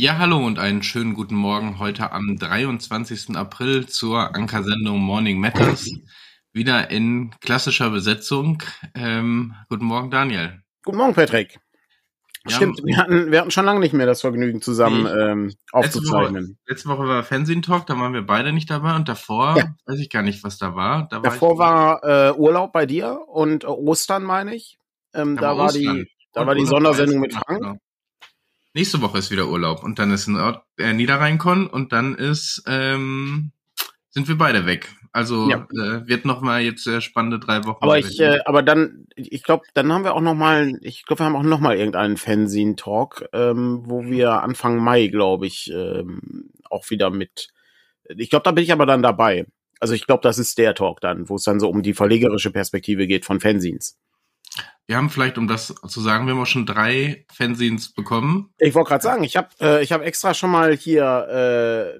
Ja, hallo und einen schönen guten Morgen heute am 23. April zur Ankersendung Morning Matters. Wieder in klassischer Besetzung. Ähm, guten Morgen, Daniel. Guten Morgen, Patrick. Ja, Stimmt, wir hatten, wir hatten schon lange nicht mehr das Vergnügen zusammen ähm, aufzuzeichnen. Letzte Woche, letzte Woche war Fernsehen Talk, da waren wir beide nicht dabei und davor ja. weiß ich gar nicht, was da war. Da davor war, war äh, Urlaub bei dir und äh, Ostern, meine ich. Ähm, da, da war die, da war die Sondersendung mit Frank. Nächste Woche ist wieder Urlaub und dann ist Nord äh, Niederrheinkon und dann ist ähm, sind wir beide weg. Also ja. äh, wird noch mal jetzt sehr spannende drei Wochen. Aber ich, äh, aber dann, ich glaube, dann haben wir auch noch mal, ich glaube, wir haben auch noch mal irgendeinen Fanzine-Talk, ähm, wo wir Anfang Mai, glaube ich, ähm, auch wieder mit. Ich glaube, da bin ich aber dann dabei. Also ich glaube, das ist der Talk dann, wo es dann so um die verlegerische Perspektive geht von Fanzines. Wir haben vielleicht, um das zu sagen, wir haben auch schon drei Fanzines bekommen. Ich wollte gerade sagen, ich habe äh, ich hab extra schon mal hier äh,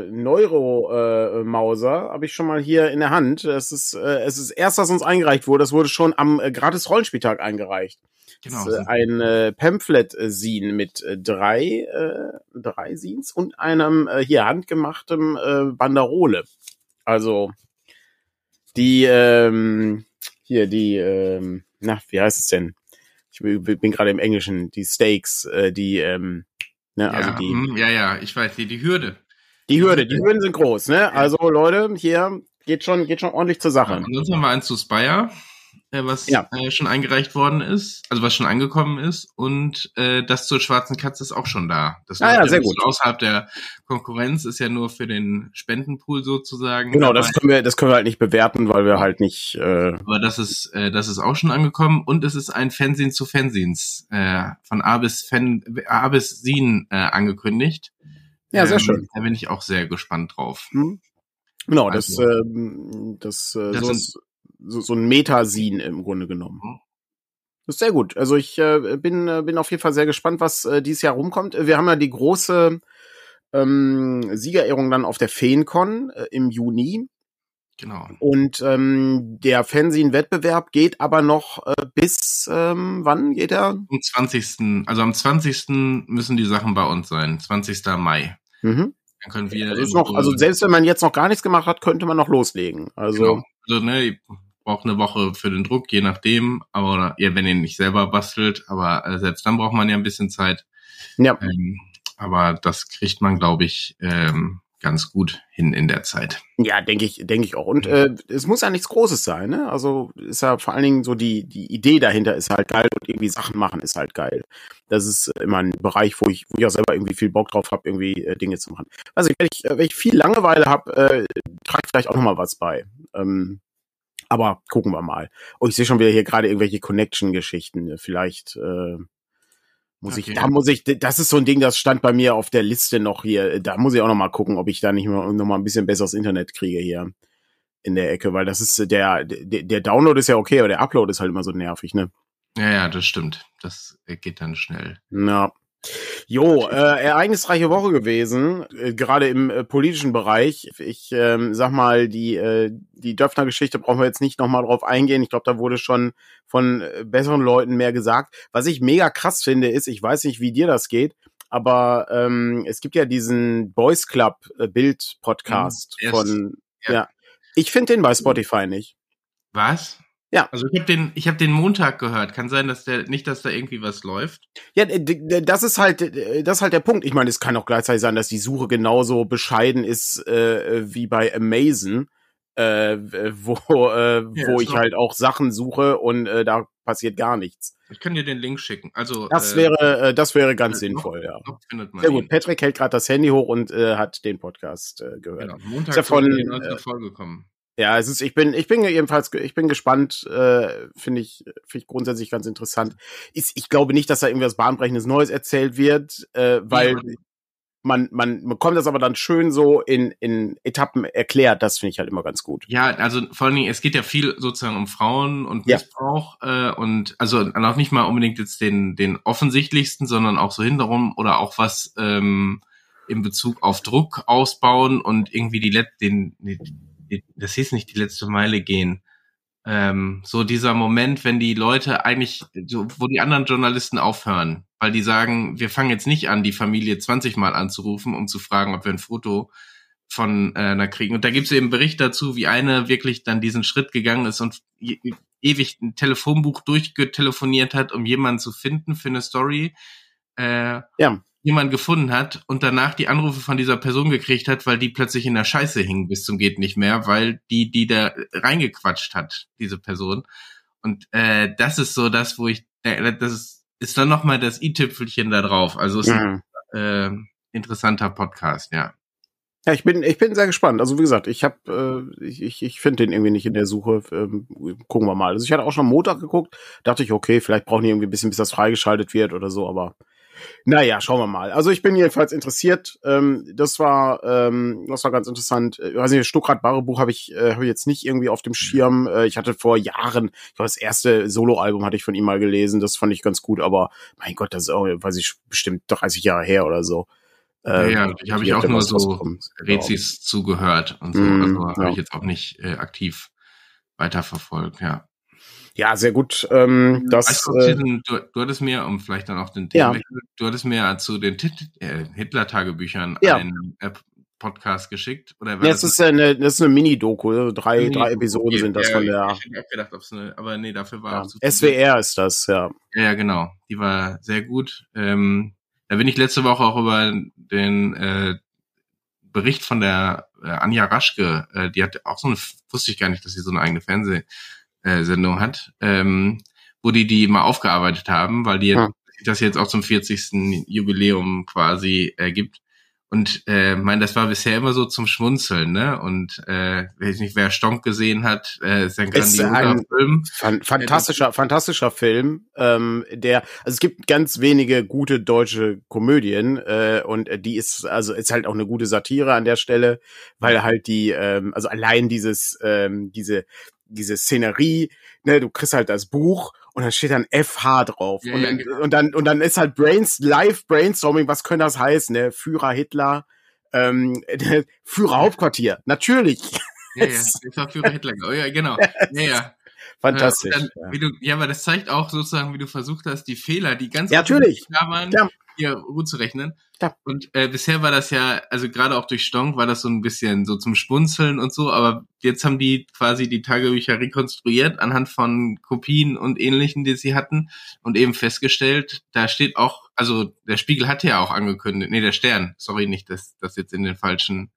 äh, Neuro-Mauser, äh, habe ich schon mal hier in der Hand. Es ist, äh, es ist erst, was uns eingereicht wurde. Das wurde schon am äh, Gratis-Rollenspieltag eingereicht. Genau. Das, äh, ein äh, Pamphlet-Sin mit äh, drei, äh, drei Scenes und einem äh, hier handgemachtem äh, Banderole. Also die, ähm, hier die, ähm, na, wie heißt es denn? Ich bin gerade im Englischen, die Stakes, äh, die, ähm, ne, ja, also die. Hm, ja, ja, ich weiß, die, die Hürde. Die Hürde, die Hürden sind groß, ne? Also Leute, hier geht schon, geht schon ordentlich zur Sache. Ja, ansonsten haben wir eins zu Spire äh, was ja. äh, schon eingereicht worden ist, also was schon angekommen ist. Und äh, das zur schwarzen Katze ist auch schon da. Das ah, ja, sehr gut. Außerhalb der Konkurrenz ist ja nur für den Spendenpool sozusagen. Genau, das können wir, das können wir halt nicht bewerten, weil wir halt nicht. Äh Aber das ist, äh, das ist auch schon angekommen und es ist ein Fernsehen zu Fernsehens äh, von A bis Fan, A bis Sin äh, angekündigt. Ja, sehr ähm, schön. Da bin ich auch sehr gespannt drauf. Hm. Genau, also, das, äh, das, äh, das so ist so, so ein Metasin im Grunde genommen. Mhm. Das ist sehr gut. Also ich äh, bin, äh, bin auf jeden Fall sehr gespannt, was äh, dieses Jahr rumkommt. Wir haben ja die große ähm, Siegerehrung dann auf der Feencon äh, im Juni. Genau. Und ähm, der Fernsehen-Wettbewerb geht aber noch äh, bis ähm, wann geht er? Am 20. Also am 20. müssen die Sachen bei uns sein. 20. Mai. Mhm. Dann können wir. Also, noch, also selbst wenn man jetzt noch gar nichts gemacht hat, könnte man noch loslegen. Also, genau. also ne, braucht eine Woche für den Druck, je nachdem. Aber ja, wenn ihr nicht selber bastelt, aber äh, selbst dann braucht man ja ein bisschen Zeit. Ja. Ähm, aber das kriegt man, glaube ich, ähm, ganz gut hin in der Zeit. Ja, denke ich, denke ich auch. Und äh, es muss ja nichts Großes sein, ne? Also ist ja vor allen Dingen so die die Idee dahinter ist halt geil und irgendwie Sachen machen ist halt geil. Das ist immer ein Bereich, wo ich wo ich auch selber irgendwie viel Bock drauf habe, irgendwie äh, Dinge zu machen. Also wenn ich wenn ich viel Langeweile habe, äh, trage vielleicht auch noch mal was bei. Ähm, aber gucken wir mal. Oh, ich sehe schon wieder hier gerade irgendwelche Connection-Geschichten. Vielleicht äh, muss okay. ich, da muss ich, das ist so ein Ding, das stand bei mir auf der Liste noch hier. Da muss ich auch noch mal gucken, ob ich da nicht mal, noch mal ein bisschen besseres Internet kriege hier in der Ecke, weil das ist der, der, der Download ist ja okay, aber der Upload ist halt immer so nervig, ne? Ja, ja, das stimmt. Das geht dann schnell. Na, Jo, äh, ereignisreiche Woche gewesen, äh, gerade im äh, politischen Bereich. Ich ähm, sag mal, die äh, die Döpfner-Geschichte brauchen wir jetzt nicht nochmal drauf eingehen. Ich glaube, da wurde schon von äh, besseren Leuten mehr gesagt. Was ich mega krass finde, ist, ich weiß nicht, wie dir das geht, aber ähm, es gibt ja diesen Boys Club äh, Bild Podcast mhm, von ja. ja. Ich finde den bei Spotify nicht. Was? Ja. Also ich habe den, ich habe den Montag gehört. Kann sein, dass der nicht, dass da irgendwie was läuft. Ja, das ist halt, das ist halt der Punkt. Ich meine, es kann auch gleichzeitig sein, dass die Suche genauso bescheiden ist äh, wie bei Amazon, äh, wo, äh, ja, wo ich halt auch Sachen suche und äh, da passiert gar nichts. Ich kann dir den Link schicken. Also das äh, wäre, äh, das wäre ganz sinnvoll, ja. Sehr gut. Patrick hält gerade das Handy hoch und äh, hat den Podcast äh, gehört. Genau. Montag ist ja von, die äh, Folge kommen. Ja, es ist, ich bin, ich bin jedenfalls, ich bin gespannt, äh, finde ich, finde ich grundsätzlich ganz interessant. Ist, ich glaube nicht, dass da irgendwas bahnbrechendes Neues erzählt wird, äh, weil ja. man, man bekommt das aber dann schön so in, in Etappen erklärt. Das finde ich halt immer ganz gut. Ja, also vor allen Dingen, es geht ja viel sozusagen um Frauen und Missbrauch ja. äh, und also auch nicht mal unbedingt jetzt den, den offensichtlichsten, sondern auch so hinterrum oder auch was ähm, in Bezug auf Druck ausbauen und irgendwie die, den, die das hieß nicht die letzte Meile gehen. Ähm, so dieser Moment, wenn die Leute eigentlich, so, wo die anderen Journalisten aufhören, weil die sagen, wir fangen jetzt nicht an, die Familie 20 Mal anzurufen, um zu fragen, ob wir ein Foto von äh, einer kriegen. Und da gibt es eben Bericht dazu, wie eine wirklich dann diesen Schritt gegangen ist und ewig ein Telefonbuch durchgetelefoniert hat, um jemanden zu finden für eine Story. Äh, ja. Jemand gefunden hat und danach die Anrufe von dieser Person gekriegt hat, weil die plötzlich in der Scheiße hing bis zum geht nicht mehr, weil die die da reingequatscht hat, diese Person. Und äh, das ist so das, wo ich, äh, das ist, ist dann noch mal das i-Tüpfelchen da drauf. Also ist mhm. ein äh, interessanter Podcast, ja. Ja, ich bin, ich bin sehr gespannt. Also wie gesagt, ich habe, äh, ich, ich, ich finde den irgendwie nicht in der Suche. Ähm, gucken wir mal. Also ich hatte auch schon Montag geguckt, dachte ich, okay, vielleicht brauchen die irgendwie ein bisschen, bis das freigeschaltet wird oder so, aber naja, schauen wir mal. Also ich bin jedenfalls interessiert. Ähm, das war, ähm, das war ganz interessant. Ich weiß nicht, Stuckrad Buch habe ich, äh, hab ich jetzt nicht irgendwie auf dem Schirm. Äh, ich hatte vor Jahren, ich glaube, das erste Soloalbum hatte ich von ihm mal gelesen. Das fand ich ganz gut, aber mein Gott, das ist auch, weiß ich, bestimmt 30 Jahre her oder so. Ähm, ja, ich habe ich auch nur so Rezis zugehört und so. Mm, also habe ja. ich jetzt auch nicht äh, aktiv weiterverfolgt, ja. Ja, sehr gut. Ähm, das, du, äh, du, du hattest mir, um vielleicht dann auch den Thema, ja. du hattest mir zu den äh, Hitler-Tagebüchern ja. einen äh, Podcast geschickt? Oder ja, das, ist eine, das ist eine Mini-Doku, also drei, Mini drei Episoden sind das ja, von der. Ich hätte gedacht, ob es eine, aber nee, dafür war ja, SWR ist das, ja. Ja, genau. Die war sehr gut. Ähm, da bin ich letzte Woche auch über den äh, Bericht von der äh, Anja Raschke, äh, die hat auch so eine, wusste ich gar nicht, dass sie so eine eigene Fernsehsendung hat, ähm, wo die die mal aufgearbeitet haben, weil die ja. das jetzt auch zum 40. Jubiläum quasi äh, gibt. Und äh, mein, das war bisher immer so zum Schmunzeln, ne? Und äh, weiß nicht, wer Stonk gesehen hat, äh, ist ein grandioser ein Film. Fan fantastischer, fantastischer Film. Ähm, der, also es gibt ganz wenige gute deutsche Komödien äh, und die ist, also ist halt auch eine gute Satire an der Stelle, weil halt die, ähm, also allein dieses, ähm, diese diese Szenerie, ne, du kriegst halt das Buch und dann steht dann FH drauf. Ja, und, dann, genau. und, dann, und dann ist halt Brains, live Brainstorming, was könnte das heißen, ne? Führer Hitler, ähm, Führer Hauptquartier, natürlich. Ja, ja, war Führer Hitler, oh, ja, genau. Ja, ja. Fantastisch. Dann, ja. Wie du, ja, aber das zeigt auch sozusagen, wie du versucht hast, die Fehler, die ganz ja, natürlich. da waren, ja. Hier gut zu rechnen. Ja. Und äh, bisher war das ja, also gerade auch durch Stonk war das so ein bisschen so zum Spunzeln und so, aber jetzt haben die quasi die Tagebücher rekonstruiert anhand von Kopien und ähnlichen, die sie hatten und eben festgestellt, da steht auch, also der Spiegel hatte ja auch angekündigt, nee, der Stern, sorry, nicht, dass das jetzt in den falschen,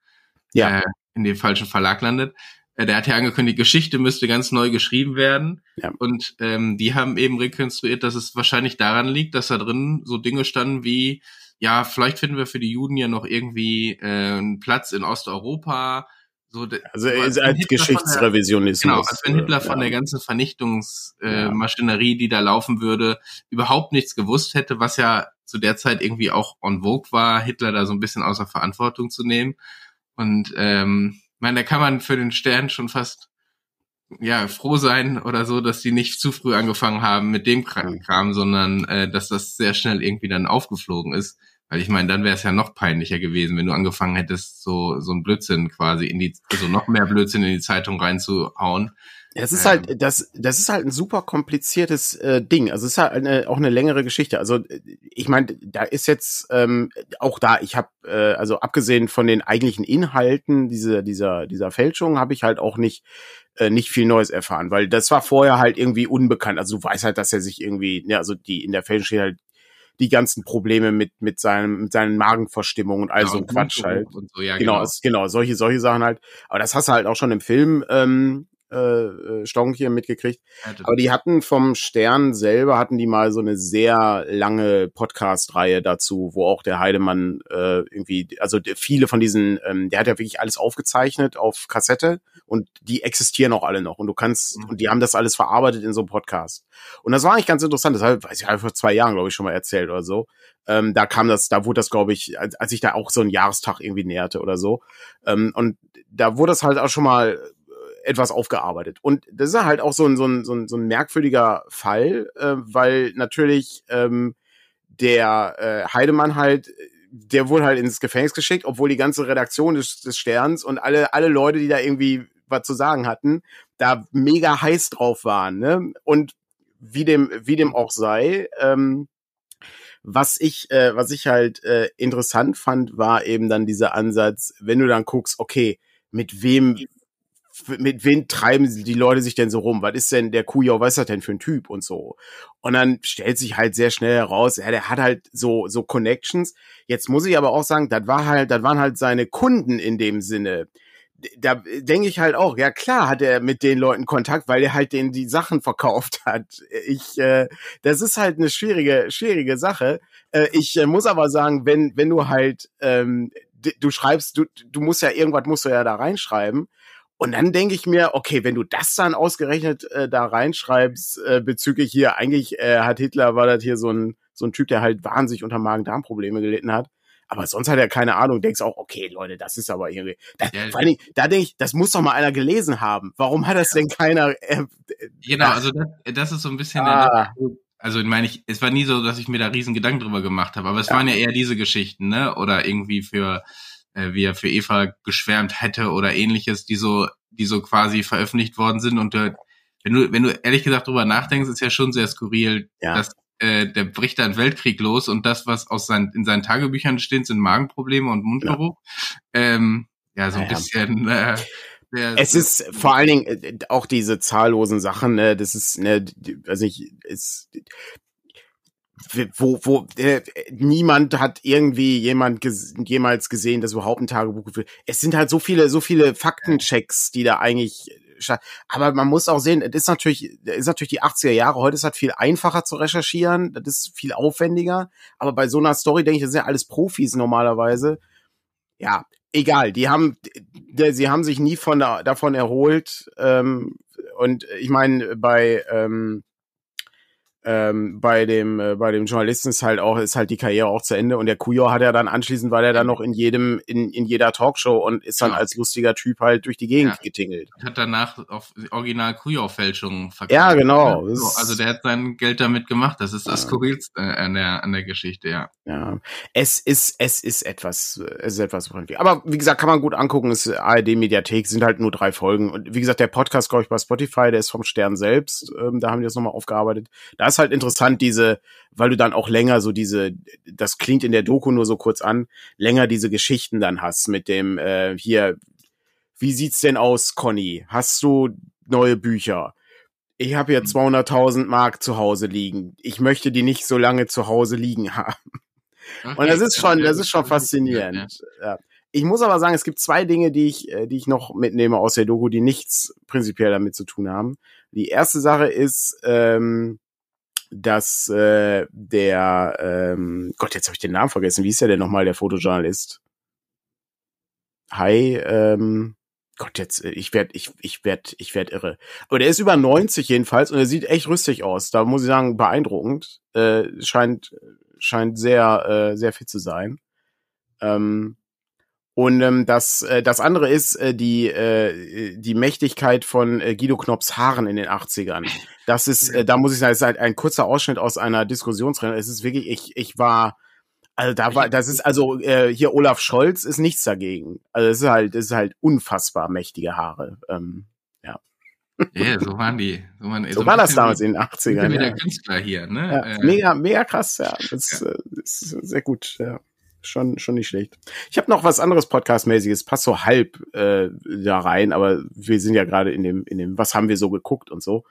ja. äh, in den falschen Verlag landet. Äh, der hat ja angekündigt, Geschichte müsste ganz neu geschrieben werden. Ja. Und ähm, die haben eben rekonstruiert, dass es wahrscheinlich daran liegt, dass da drin so Dinge standen wie, ja, vielleicht finden wir für die Juden ja noch irgendwie äh, einen Platz in Osteuropa. So, also als, als Geschichtsrevisionismus. Genau, als wenn Hitler von der ganzen Vernichtungsmaschinerie, äh, ja. die da laufen würde, überhaupt nichts gewusst hätte, was ja zu der Zeit irgendwie auch on vogue war, Hitler da so ein bisschen außer Verantwortung zu nehmen. Und ähm, meine, da kann man für den Stern schon fast ja froh sein oder so, dass die nicht zu früh angefangen haben mit dem Kram, sondern äh, dass das sehr schnell irgendwie dann aufgeflogen ist. Weil ich meine, dann wäre es ja noch peinlicher gewesen, wenn du angefangen hättest, so so ein Blödsinn quasi in die, also noch mehr Blödsinn in die Zeitung reinzuhauen. Es ist halt, ähm. das, das ist halt ein super kompliziertes äh, Ding. Also es ist halt eine, auch eine längere Geschichte. Also ich meine, da ist jetzt ähm, auch da, ich habe, äh, also abgesehen von den eigentlichen Inhalten dieser, dieser, dieser Fälschung, habe ich halt auch nicht äh, nicht viel Neues erfahren, weil das war vorher halt irgendwie unbekannt. Also du weißt halt, dass er sich irgendwie, ja, also die in der Fälschung steht halt die ganzen Probleme mit mit seinem mit seinen Magenverstimmungen und all ja, so Quatsch halt. So, ja, genau, genau. genau, solche solche Sachen halt. Aber das hast du halt auch schon im Film ähm, äh, äh, Stonk hier mitgekriegt. Aber die hatten vom Stern selber, hatten die mal so eine sehr lange Podcast-Reihe dazu, wo auch der Heidemann äh, irgendwie, also viele von diesen, ähm, der hat ja wirklich alles aufgezeichnet auf Kassette und die existieren auch alle noch und du kannst, mhm. und die haben das alles verarbeitet in so einem Podcast. Und das war eigentlich ganz interessant, das habe weiß ich, vor zwei Jahren, glaube ich, schon mal erzählt oder so. Ähm, da kam das, da wurde das, glaube ich, als, als ich da auch so einen Jahrestag irgendwie näherte oder so. Ähm, und da wurde das halt auch schon mal etwas aufgearbeitet. Und das ist halt auch so ein, so ein, so ein, so ein merkwürdiger Fall, äh, weil natürlich ähm, der äh, Heidemann halt, der wurde halt ins Gefängnis geschickt, obwohl die ganze Redaktion des, des Sterns und alle, alle Leute, die da irgendwie was zu sagen hatten, da mega heiß drauf waren. Ne? Und wie dem, wie dem auch sei, ähm, was ich, äh, was ich halt äh, interessant fand, war eben dann dieser Ansatz, wenn du dann guckst, okay, mit wem mit wem treiben die Leute sich denn so rum? Was ist denn der Kujau, was ist das denn für ein Typ und so? Und dann stellt sich halt sehr schnell heraus, ja, der hat halt so, so Connections. Jetzt muss ich aber auch sagen, das war halt, das waren halt seine Kunden in dem Sinne. Da denke ich halt auch, ja klar hat er mit den Leuten Kontakt, weil er halt denen die Sachen verkauft hat. Ich, äh, das ist halt eine schwierige, schwierige Sache. Äh, ich äh, muss aber sagen, wenn, wenn du halt, ähm, du schreibst, du, du musst ja irgendwas musst du ja da reinschreiben. Und dann denke ich mir, okay, wenn du das dann ausgerechnet äh, da reinschreibst, äh, bezüglich hier, eigentlich äh, hat Hitler, war das hier so ein, so ein Typ, der halt wahnsinnig unter Magen-Darm-Probleme gelitten hat. Aber sonst hat er keine Ahnung. Denkst auch, okay, Leute, das ist aber irgendwie. Da, ja, vor allen Dingen, da denke ich, das muss doch mal einer gelesen haben. Warum hat das denn keiner? Äh, genau, also das, das ist so ein bisschen. Ah. Also meine ich, es war nie so, dass ich mir da riesen Gedanken drüber gemacht habe, aber es ja. waren ja eher diese Geschichten, ne? Oder irgendwie für äh, wie er für Eva geschwärmt hätte oder ähnliches, die so, die so quasi veröffentlicht worden sind. Und äh, wenn du, wenn du ehrlich gesagt drüber nachdenkst, ist ja schon sehr skurril, ja. dass äh, der bricht da ein Weltkrieg los und das, was aus seinen, in seinen Tagebüchern steht, sind Magenprobleme und Mundgeruch. Ja, ähm, ja so ein ja, bisschen. Äh, es ist vor allen Dingen äh, auch diese zahllosen Sachen, ne, das ist, ne, also ich, ist, wo, wo äh, niemand hat irgendwie jemand ges jemals gesehen, das überhaupt ein Tagebuch geführt. Es sind halt so viele, so viele Faktenchecks, die da eigentlich aber man muss auch sehen, es ist natürlich, ist natürlich die 80er Jahre. Heute ist es halt viel einfacher zu recherchieren. Das ist viel aufwendiger. Aber bei so einer Story denke ich, das sind ja alles Profis normalerweise. Ja, egal. Die haben, sie haben sich nie von da, davon erholt. Ähm, und ich meine, bei, ähm, ähm, bei dem äh, bei dem Journalisten ist halt auch ist halt die Karriere auch zu Ende und der Kujo hat er dann anschließend war er dann noch in jedem in, in jeder Talkshow und ist dann ja. als lustiger Typ halt durch die Gegend ja. getingelt. Hat danach auf Original Kujo Fälschungen verkauft. Ja, genau. So, also der hat sein Geld damit gemacht. Das ist das ja. skurrilste an der an der Geschichte, ja. Ja. Es ist es ist etwas es ist etwas aber wie gesagt, kann man gut angucken, ist ARD Mediathek sind halt nur drei Folgen und wie gesagt, der Podcast glaube ich bei Spotify, der ist vom Stern selbst, ähm, da haben die das nochmal aufgearbeitet. Da ist halt interessant, diese, weil du dann auch länger so diese, das klingt in der Doku nur so kurz an, länger diese Geschichten dann hast mit dem, äh, hier, wie sieht's denn aus, Conny? Hast du neue Bücher? Ich habe hier 200.000 mhm. Mark zu Hause liegen. Ich möchte die nicht so lange zu Hause liegen haben. Okay, und das ist schon, das ist schon faszinierend. Ja. Ich muss aber sagen, es gibt zwei Dinge, die ich, äh, die ich noch mitnehme aus der Doku, die nichts prinzipiell damit zu tun haben. Die erste Sache ist, ähm, dass äh, der ähm, Gott, jetzt habe ich den Namen vergessen. Wie ist der denn nochmal, der Fotojournalist? Hi, ähm, Gott, jetzt, äh, ich werd, ich, ich werd, ich werd irre. Aber der ist über 90 jedenfalls und er sieht echt rüstig aus. Da muss ich sagen, beeindruckend. Äh, scheint, scheint sehr, äh, sehr fit zu sein. Ähm, und ähm, das, äh, das andere ist äh, die, äh, die Mächtigkeit von äh, Guido Knopps Haaren in den 80ern. Das ist, äh, da muss ich sagen, es ist halt ein kurzer Ausschnitt aus einer Diskussionsrede. Es ist wirklich, ich, ich war, also da war, das ist also äh, hier Olaf Scholz ist nichts dagegen. Also es ist halt, es ist halt unfassbar mächtige Haare. Ähm, ja. Ja, so waren die. So, waren, so, so war das damals in den 80ern. Wie ja. Künstler hier, ne? Ja, äh, mega, mega krass, ja. Das, ja. Äh, ist sehr gut, ja schon, schon nicht schlecht. Ich habe noch was anderes Podcast-mäßiges, passt so halb äh, da rein, aber wir sind ja gerade in dem, in dem, was haben wir so geguckt und so.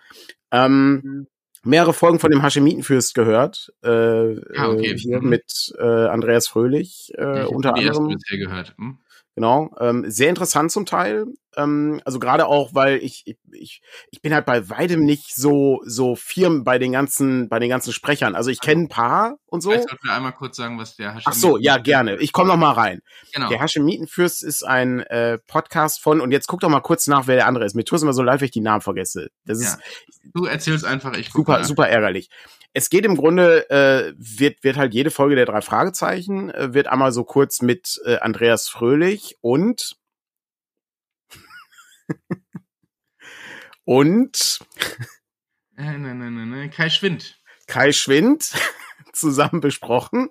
Ähm, mhm. Mehrere Folgen von dem Haschemitenfürst gehört, äh, ah, okay. hier mhm. mit äh, Andreas Fröhlich äh, unter anderem. Gehört. Hm? Genau, ähm, sehr interessant zum Teil. Ähm, also gerade auch, weil ich, ich, ich bin halt bei weitem nicht so so firm bei den ganzen bei den ganzen Sprechern. Also ich kenne ein paar und so. Vielleicht sollten wir einmal kurz sagen, was der Hashemiten Ach so, ja gerne. Ich komme noch mal rein. Genau. Der Hashemitenfürst ist ein äh, Podcast von und jetzt guck doch mal kurz nach, wer der andere ist. Mir tut es immer so leid, wenn ich die Namen vergesse. Das ja. ist du erzählst einfach. Ich super super ärgerlich. Es geht im Grunde, äh, wird, wird halt jede Folge der drei Fragezeichen, äh, wird einmal so kurz mit äh, Andreas Fröhlich und und äh, nein, nein, nein, nein, Kai Schwind. Kai Schwind zusammen besprochen.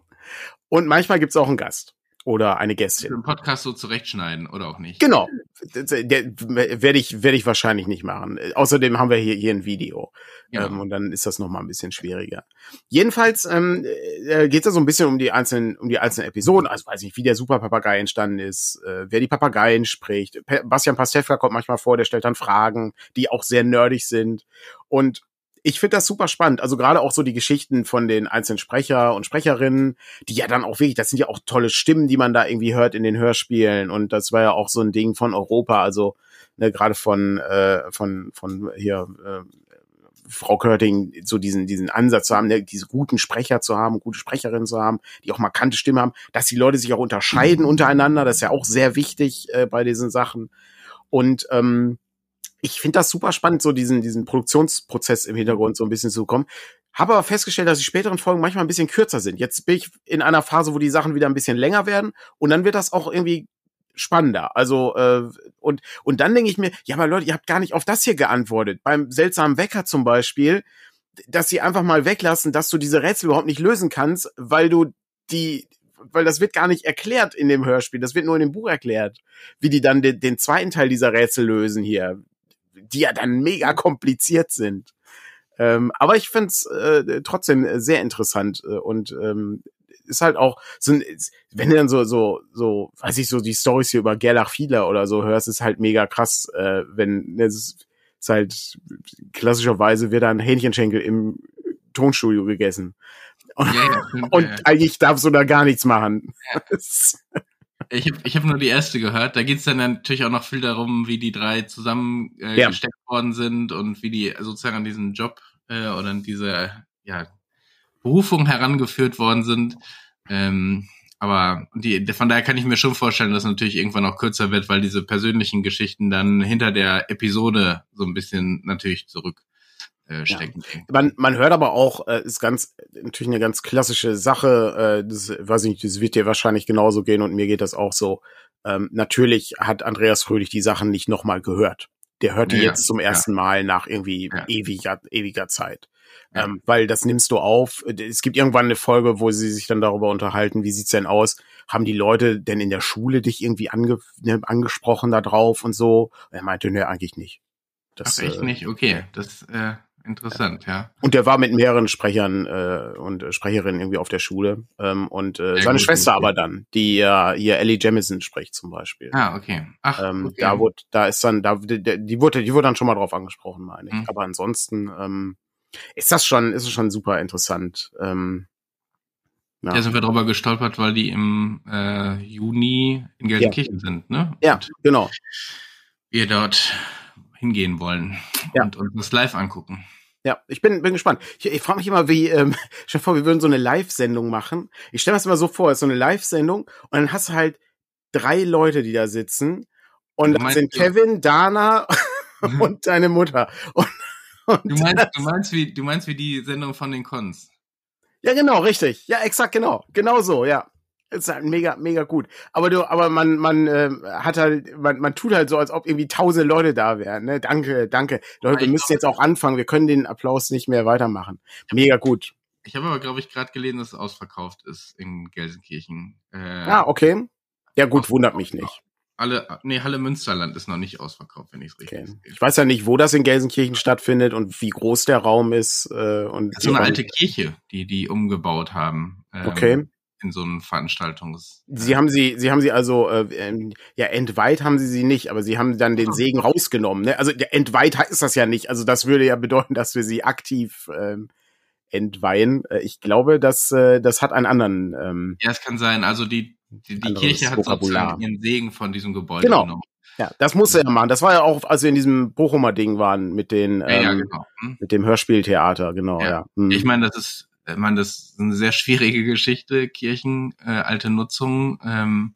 Und manchmal gibt's auch einen Gast. Oder eine Gästin. Den Podcast so zurechtschneiden oder auch nicht. Genau, werde ich werde ich wahrscheinlich nicht machen. Außerdem haben wir hier hier ein Video ja. ähm, und dann ist das noch mal ein bisschen schwieriger. Jedenfalls ähm, äh, geht es da so ein bisschen um die einzelnen um die einzelnen Episoden. Also weiß nicht, wie der Superpapagei entstanden ist, äh, wer die Papageien spricht. Bastian Pastewka kommt manchmal vor, der stellt dann Fragen, die auch sehr nerdig sind und ich finde das super spannend. Also gerade auch so die Geschichten von den einzelnen Sprecher und Sprecherinnen, die ja dann auch wirklich, das sind ja auch tolle Stimmen, die man da irgendwie hört in den Hörspielen. Und das war ja auch so ein Ding von Europa, also ne, gerade von, äh, von, von hier äh, Frau Körting, so diesen, diesen Ansatz zu haben, ne, diese guten Sprecher zu haben, gute Sprecherinnen zu haben, die auch markante Stimme haben, dass die Leute sich auch unterscheiden untereinander, das ist ja auch sehr wichtig äh, bei diesen Sachen. Und ähm, ich finde das super spannend, so diesen, diesen Produktionsprozess im Hintergrund so ein bisschen zu kommen. Habe aber festgestellt, dass die späteren Folgen manchmal ein bisschen kürzer sind. Jetzt bin ich in einer Phase, wo die Sachen wieder ein bisschen länger werden und dann wird das auch irgendwie spannender. Also äh, und und dann denke ich mir, ja, aber Leute, ihr habt gar nicht auf das hier geantwortet. Beim seltsamen Wecker zum Beispiel, dass sie einfach mal weglassen, dass du diese Rätsel überhaupt nicht lösen kannst, weil du die weil das wird gar nicht erklärt in dem Hörspiel, das wird nur in dem Buch erklärt, wie die dann den, den zweiten Teil dieser Rätsel lösen hier die ja dann mega kompliziert sind. Ähm, aber ich finde es äh, trotzdem sehr interessant äh, und ähm, ist halt auch so, wenn du dann so so so weiß ich so die Stories hier über Gerlach Fiedler oder so hörst, ist halt mega krass, äh, wenn es ist, halt klassischerweise wird dann Hähnchenschenkel im Tonstudio gegessen. Und, ja, und eigentlich darfst du da gar nichts machen. Ich habe ich hab nur die erste gehört. Da geht's dann natürlich auch noch viel darum, wie die drei zusammen äh, ja. worden sind und wie die sozusagen an diesen Job äh, oder an diese ja, Berufung herangeführt worden sind. Ähm, aber die, von daher kann ich mir schon vorstellen, dass es natürlich irgendwann auch kürzer wird, weil diese persönlichen Geschichten dann hinter der Episode so ein bisschen natürlich zurück äh, stecken. Ja. Man, man hört aber auch, äh, ist ganz natürlich eine ganz klassische Sache. Äh, das weiß ich nicht, das wird dir wahrscheinlich genauso gehen und mir geht das auch so. Ähm, natürlich hat Andreas Fröhlich die Sachen nicht nochmal gehört. Der hört die ja, jetzt zum ersten ja. Mal nach irgendwie ewiger, ewiger Zeit. Ähm, weil das nimmst du auf. Es gibt irgendwann eine Folge, wo sie sich dann darüber unterhalten, wie sieht's denn aus? Haben die Leute denn in der Schule dich irgendwie ange ne, angesprochen da drauf und so? Er meinte, ne, eigentlich nicht. Das, Ach, echt äh, nicht? Okay, das äh, Interessant, ja. Und der war mit mehreren Sprechern äh, und Sprecherinnen irgendwie auf der Schule. Ähm, und äh, seine gut, Schwester okay. aber dann, die ja hier Ellie Jamison spricht zum Beispiel. Ah, okay. Ach, ähm, okay. Da wurde, da ist dann, da die, die wurde, die wurde dann schon mal drauf angesprochen, meine ich. Mhm. Aber ansonsten ähm, ist das schon, ist es schon super interessant. Ähm, ja. Da sind wir drüber gestolpert, weil die im äh, Juni in Gelsenkirchen ja. sind, ne? Ja, und genau. Wir dort hingehen wollen ja. und uns das live angucken. Ja, ich bin, bin gespannt. Ich, ich frage mich immer, wie, ähm, stell dir vor, wir würden so eine Live-Sendung machen. Ich stelle mir das immer so vor, es ist so eine Live-Sendung und dann hast du halt drei Leute, die da sitzen und das sind Kevin, Dana und deine Mutter. Und, und du, meinst, du, meinst wie, du meinst wie die Sendung von den Cons? Ja, genau, richtig. Ja, exakt, genau. Genau so, ja ist halt mega, mega gut. Aber du, aber man, man äh, hat halt, man, man tut halt so, als ob irgendwie tausend Leute da wären. Ne? Danke, danke. Leute, wir müssen jetzt auch anfangen. Wir können den Applaus nicht mehr weitermachen. Mega gut. Ich habe aber, glaube ich, gerade gelesen, dass es ausverkauft ist in Gelsenkirchen. Äh, ah, okay. Ja gut, wundert mich nicht. Alle, nee, Halle Münsterland ist noch nicht ausverkauft, wenn ich es richtig okay. Ich weiß ja nicht, wo das in Gelsenkirchen stattfindet und wie groß der Raum ist. Äh, und das ist so eine alte Kirche, die die umgebaut haben. Ähm, okay in so einem Veranstaltungs. Sie haben sie, sie haben sie also äh, ähm, ja entweiht haben sie sie nicht, aber sie haben dann den Segen rausgenommen. Ne? Also entweiht ist das ja nicht. Also das würde ja bedeuten, dass wir sie aktiv ähm, entweihen. Äh, ich glaube, dass äh, das hat einen anderen. Ähm, ja, es kann sein. Also die die, die Kirche hat sozusagen ihren Segen von diesem Gebäude genau. genommen. Ja, das musste er machen. Das war ja auch, als wir in diesem Bochumer Ding waren mit den, ähm, ja, ja, genau. hm. mit dem Hörspieltheater, genau. Ja. ja. Hm. Ich meine, das ist ich meine, das ist eine sehr schwierige Geschichte, Kirchen, äh, alte Nutzung. Ähm,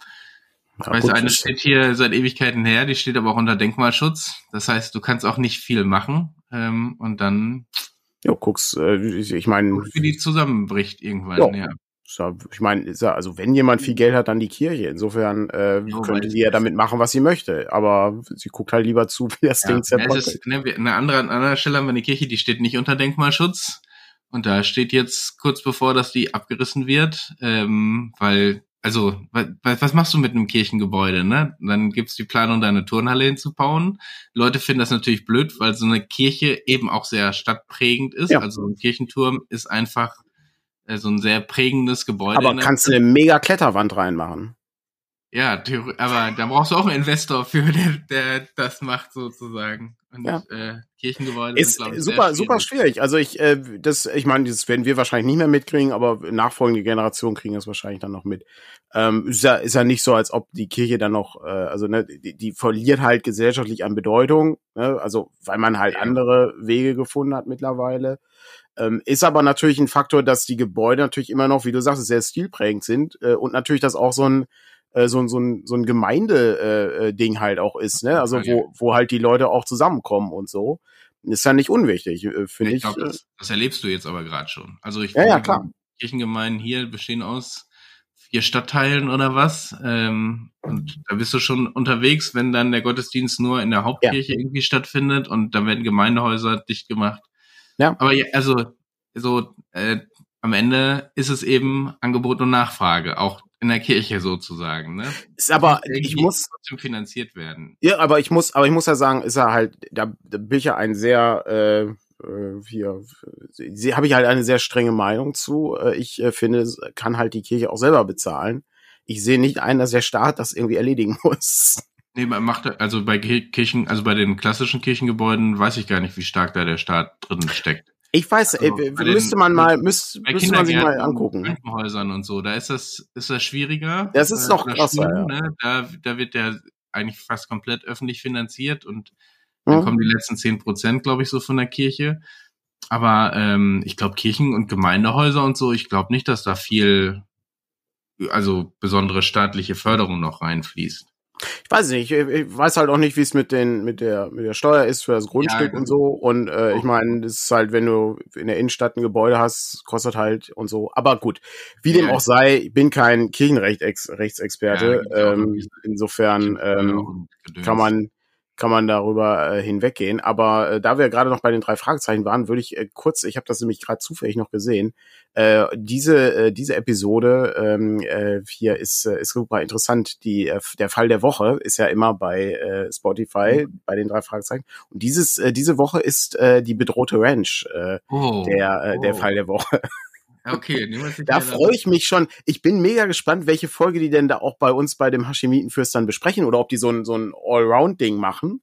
ja, weiß, eine steht hier seit Ewigkeiten her, die steht aber auch unter Denkmalschutz. Das heißt, du kannst auch nicht viel machen. Ähm, und dann. Ja, guckst, äh, ich meine. Wie die zusammenbricht irgendwann, ja. ja. Ich meine, also wenn jemand viel Geld hat, dann die Kirche. Insofern äh, ja, könnte sie ja damit machen, was sie möchte. Aber sie guckt halt lieber zu, wie das ja, Ding zerbröckelt. Ne, eine andere, an anderer Stelle haben wir eine Kirche, die steht nicht unter Denkmalschutz. Und da steht jetzt kurz bevor, dass die abgerissen wird, ähm, weil also was, was machst du mit einem Kirchengebäude, ne? Dann gibt's die Planung, da eine Turnhalle hinzubauen. Leute finden das natürlich blöd, weil so eine Kirche eben auch sehr stadtprägend ist. Ja. Also ein Kirchenturm ist einfach äh, so ein sehr prägendes Gebäude. Aber kannst du eine mega Kletterwand reinmachen? Ja, aber da brauchst du auch einen Investor für, der, der das macht sozusagen. Und ja. äh, Kirchengebäude ist sind, ich, super, schwierig. super schwierig. Also ich, äh, das, ich meine, das werden wir wahrscheinlich nicht mehr mitkriegen, aber nachfolgende Generationen kriegen das wahrscheinlich dann noch mit. Ähm, ist ja, ist ja nicht so, als ob die Kirche dann noch, äh, also ne, die, die verliert halt gesellschaftlich an Bedeutung, ne? also weil man halt ja. andere Wege gefunden hat mittlerweile. Ähm, ist aber natürlich ein Faktor, dass die Gebäude natürlich immer noch, wie du sagst, sehr stilprägend sind äh, und natürlich das auch so ein äh, so, so ein, so ein Gemeinde-Ding äh, äh halt auch ist, ne? Also wo, wo halt die Leute auch zusammenkommen und so. Ist ja nicht unwichtig, äh, finde ich. ich glaub, das, das, erlebst du jetzt aber gerade schon. Also ich ja, ja, klar. Kirchengemeinden hier bestehen aus vier Stadtteilen oder was. Ähm, und da bist du schon unterwegs, wenn dann der Gottesdienst nur in der Hauptkirche ja. irgendwie stattfindet und dann werden Gemeindehäuser dicht gemacht. Ja. Aber ja, also so äh, am Ende ist es eben Angebot und Nachfrage, auch in der Kirche sozusagen, ne? Ist aber ich muss trotzdem finanziert werden. Ja, aber ich muss, aber ich muss ja sagen, ist er halt, da, da bin ich ja ein sehr äh, äh hier habe ich halt eine sehr strenge Meinung zu. Äh, ich äh, finde, kann halt die Kirche auch selber bezahlen. Ich sehe nicht ein, dass der Staat das irgendwie erledigen muss. Nee, man macht also bei Kirchen, also bei den klassischen Kirchengebäuden weiß ich gar nicht, wie stark da der Staat drin steckt. Ich weiß, also, äh, müsste man mal, müsste, müsste man sich mal angucken. Krankenhäusern und so, da ist das, ist das schwieriger. Das ist noch krasser, ja. ne? da, da wird der eigentlich fast komplett öffentlich finanziert und dann mhm. kommen die letzten zehn Prozent, glaube ich, so von der Kirche. Aber ähm, ich glaube, Kirchen und Gemeindehäuser und so, ich glaube nicht, dass da viel, also besondere staatliche Förderung noch reinfließt ich weiß nicht, ich weiß halt auch nicht, wie es mit den mit der mit der Steuer ist für das Grundstück ja, und so. Und äh, ich meine, das ist halt, wenn du in der Innenstadt ein Gebäude hast, kostet halt und so. Aber gut, wie ja. dem auch sei, ich bin kein Kirchenrechtsexperte. Ja, ähm, insofern ähm, kann man kann man darüber äh, hinweggehen. Aber äh, da wir gerade noch bei den drei Fragezeichen waren, würde ich äh, kurz, ich habe das nämlich gerade zufällig noch gesehen, äh, diese äh, diese Episode ähm, äh, hier ist äh, ist super interessant. Die äh, der Fall der Woche ist ja immer bei äh, Spotify mhm. bei den drei Fragezeichen und dieses äh, diese Woche ist äh, die bedrohte Ranch äh, oh, der äh, der oh. Fall der Woche. Okay, da freue ich mich schon. Ich bin mega gespannt, welche Folge die denn da auch bei uns bei dem Hashimitenfürst dann besprechen oder ob die so ein, so ein Allround-Ding machen.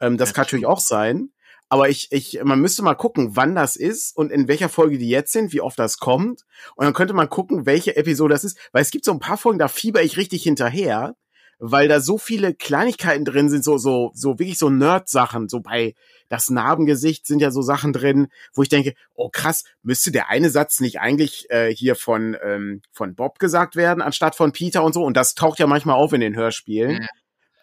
Ähm, das ja, kann natürlich auch sein. Aber ich, ich, man müsste mal gucken, wann das ist und in welcher Folge die jetzt sind, wie oft das kommt. Und dann könnte man gucken, welche Episode das ist. Weil es gibt so ein paar Folgen, da fieber ich richtig hinterher, weil da so viele Kleinigkeiten drin sind, so, so, so wirklich so Nerd-Sachen. So bei, das Narbengesicht sind ja so Sachen drin, wo ich denke, oh krass, müsste der eine Satz nicht eigentlich äh, hier von, ähm, von Bob gesagt werden, anstatt von Peter und so. Und das taucht ja manchmal auf in den Hörspielen. Ja.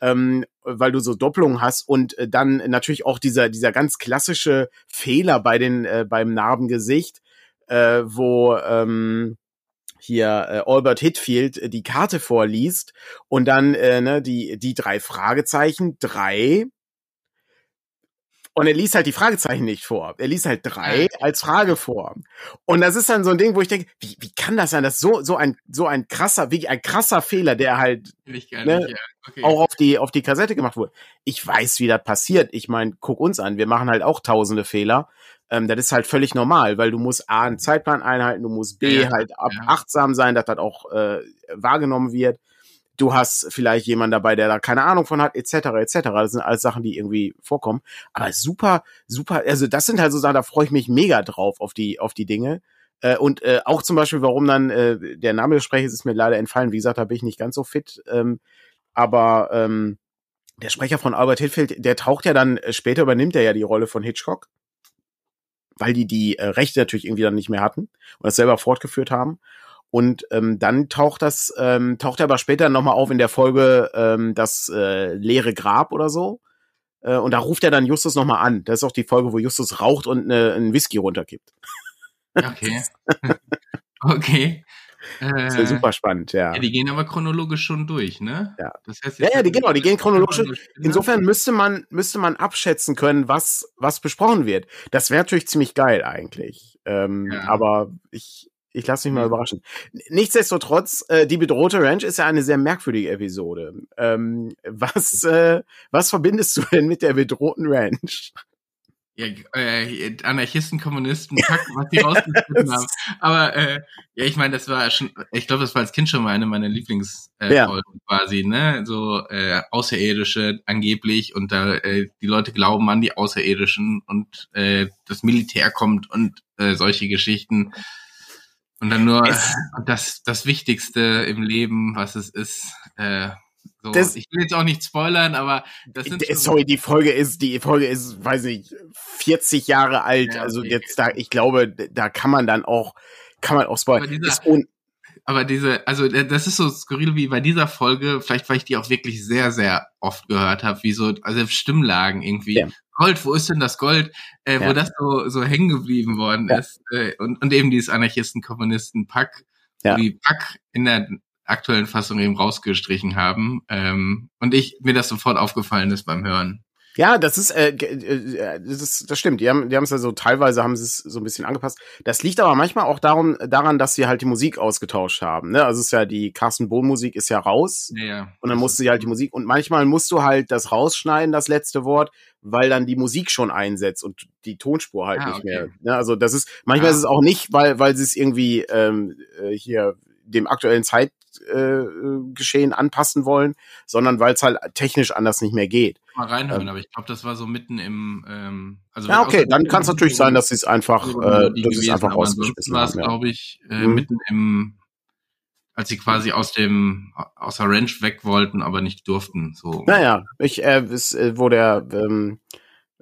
Ähm, weil du so Doppelungen hast und äh, dann natürlich auch dieser dieser ganz klassische Fehler bei den äh, beim Narbengesicht, äh, wo ähm, hier äh, Albert Hitfield äh, die Karte vorliest und dann äh, ne, die die drei Fragezeichen drei und er liest halt die Fragezeichen nicht vor. Er liest halt drei als Frage vor. Und das ist dann so ein Ding, wo ich denke, wie, wie kann das sein? Das ist so, so ein, so ein krasser, wie ein krasser Fehler, der halt ne, nicht, ja. okay. auch auf die, auf die Kassette gemacht wurde. Ich weiß, wie das passiert. Ich meine, guck uns an. Wir machen halt auch tausende Fehler. Ähm, das ist halt völlig normal, weil du musst A, einen Zeitplan einhalten, du musst B, ja, halt ja. achtsam sein, dass das auch äh, wahrgenommen wird du hast vielleicht jemanden dabei, der da keine Ahnung von hat, etc., etc. Das sind alles Sachen, die irgendwie vorkommen. Aber super, super, also das sind halt so Sachen, da freue ich mich mega drauf auf die, auf die Dinge. Äh, und äh, auch zum Beispiel, warum dann äh, der Name des Sprechers ist mir leider entfallen. Wie gesagt, da bin ich nicht ganz so fit. Ähm, aber ähm, der Sprecher von Albert Hitfield, der taucht ja dann, äh, später übernimmt er ja die Rolle von Hitchcock, weil die die äh, Rechte natürlich irgendwie dann nicht mehr hatten und das selber fortgeführt haben. Und ähm, dann taucht das, ähm, taucht er aber später nochmal auf in der Folge ähm, das äh, leere Grab oder so. Äh, und da ruft er dann Justus nochmal an. Das ist auch die Folge, wo Justus raucht und ne, einen Whisky runterkippt. Okay. okay. Das ist super spannend, ja. ja. Die gehen aber chronologisch schon durch, ne? Ja. Das heißt ja, ja, die, genau, die gehen chronologisch. Insofern müsste man, müsste man abschätzen können, was, was besprochen wird. Das wäre natürlich ziemlich geil eigentlich. Ähm, ja. Aber ich, ich lasse mich mal mhm. überraschen. Nichtsdestotrotz, äh, die bedrohte Ranch ist ja eine sehr merkwürdige Episode. Ähm, was, äh, was verbindest du denn mit der bedrohten Ranch? Ja, äh, Anarchisten, Kommunisten, Kack, was die rausgefunden haben. Aber äh, ja, ich meine, das war schon, ich glaube, das war als Kind schon mal eine meiner Lieblingsfolgen äh, ja. quasi, ne? So äh, Außerirdische angeblich und da äh, die Leute glauben an die Außerirdischen und äh, das Militär kommt und äh, solche Geschichten. Und dann nur es, das, das Wichtigste im Leben, was es ist, äh, so, das, ich will jetzt auch nicht spoilern, aber das sind sorry, die Folge ist die Folge ist, weiß nicht, 40 Jahre alt. Ja, also jetzt da, ich glaube, da kann man dann auch kann man auch spoilern. Aber, dieser, aber diese, also das ist so skurril wie bei dieser Folge, vielleicht weil ich die auch wirklich sehr sehr oft gehört habe, wie so also Stimmlagen irgendwie. Ja. Gold, wo ist denn das Gold, äh, ja. wo das so so hängen geblieben worden ist äh, und und eben dieses Anarchisten Kommunisten Pack, ja. die Pack in der aktuellen Fassung eben rausgestrichen haben. Ähm, und ich mir das sofort aufgefallen ist beim Hören. Ja, das ist, äh, äh, das ist, das stimmt. Die haben, die haben es ja so teilweise haben sie es so ein bisschen angepasst. Das liegt aber manchmal auch darum, daran, dass sie halt die Musik ausgetauscht haben. Ne? Also es ist ja die Carsten Bohn Musik ist ja raus ja, ja. und dann musste sie halt die Musik und manchmal musst du halt das rausschneiden, das letzte Wort, weil dann die Musik schon einsetzt und die Tonspur halt ah, nicht okay. mehr. Ne? Also das ist manchmal ah. ist es auch nicht, weil weil sie es irgendwie ähm, äh, hier dem aktuellen Zeitgeschehen äh, anpassen wollen, sondern weil es halt technisch anders nicht mehr geht. Mal reinhören, ähm, aber ich glaube, das war so mitten im. Ähm, also ja, okay, dann kann es natürlich sein, dass sie es einfach, äh, dass es einfach rausgeschmissen war es, glaube ich, äh, mhm. mitten im, als sie quasi aus dem aus der Ranch weg wollten, aber nicht durften. So. Naja, ich, äh, es, äh, wo der ähm,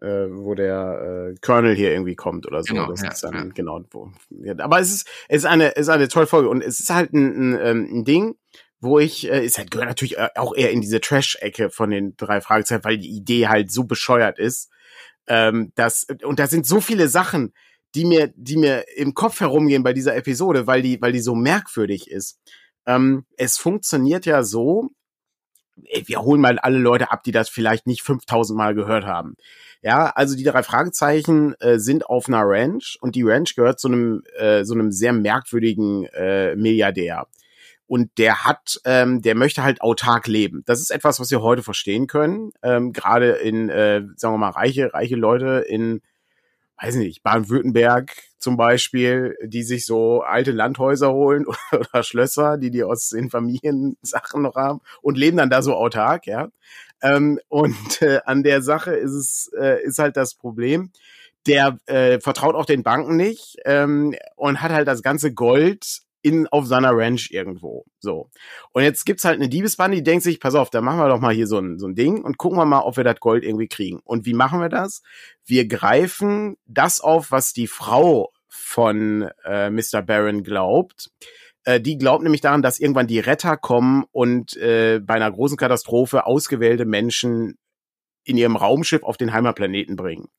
äh, wo der äh, Colonel hier irgendwie kommt oder so. Genau, das ja, ist dann, ja. genau. Wo, ja, aber es ist, es ist eine, es ist eine tolle Folge und es ist halt ein, ein, ähm, ein Ding, wo ich, äh, es halt gehört natürlich äh, auch eher in diese Trash-Ecke von den drei Fragezeichen, weil die Idee halt so bescheuert ist. Ähm, dass, und da sind so viele Sachen, die mir, die mir im Kopf herumgehen bei dieser Episode, weil die, weil die so merkwürdig ist. Ähm, es funktioniert ja so, wir holen mal alle Leute ab, die das vielleicht nicht 5000 Mal gehört haben. Ja, also die drei Fragezeichen äh, sind auf einer Ranch und die Ranch gehört zu einem äh, so einem sehr merkwürdigen äh, Milliardär. Und der hat, ähm, der möchte halt autark leben. Das ist etwas, was wir heute verstehen können. Ähm, Gerade in, äh, sagen wir mal, reiche, reiche Leute in weiß nicht, Baden-Württemberg zum Beispiel, die sich so alte Landhäuser holen oder Schlösser, die die aus den Familiensachen noch haben und leben dann da so autark, ja. Ähm, und äh, an der Sache ist es, äh, ist halt das Problem, der äh, vertraut auch den Banken nicht ähm, und hat halt das ganze Gold in, auf seiner Ranch irgendwo. So. Und jetzt gibt's halt eine Diebesbande, die denkt sich, pass auf, da machen wir doch mal hier so ein, so ein Ding und gucken wir mal, ob wir das Gold irgendwie kriegen. Und wie machen wir das? Wir greifen das auf, was die Frau von äh, Mr. Barron glaubt. Äh, die glaubt nämlich daran, dass irgendwann die Retter kommen und äh, bei einer großen Katastrophe ausgewählte Menschen in ihrem Raumschiff auf den Heimatplaneten bringen.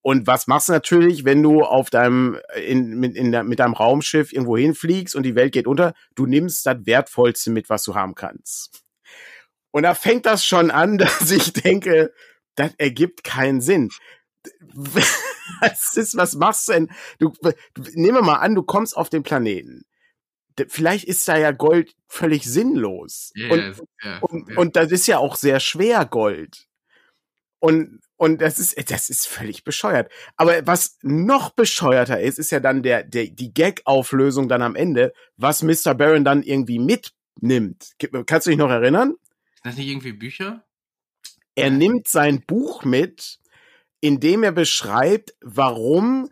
Und was machst du natürlich, wenn du auf deinem, in, in, in, mit deinem Raumschiff irgendwo hinfliegst und die Welt geht unter? Du nimmst das Wertvollste mit, was du haben kannst. Und da fängt das schon an, dass ich denke, das ergibt keinen Sinn. was ist, was machst du denn? Du, nehmen wir mal an, du kommst auf den Planeten. Vielleicht ist da ja Gold völlig sinnlos. Yeah, und, yeah, und, yeah. und das ist ja auch sehr schwer Gold. Und und das ist, das ist völlig bescheuert. Aber was noch bescheuerter ist, ist ja dann der, der, die Gag-Auflösung dann am Ende, was Mr. Barron dann irgendwie mitnimmt. Kannst du dich noch erinnern? Ist das nicht irgendwie Bücher? Er nimmt sein Buch mit, in dem er beschreibt, warum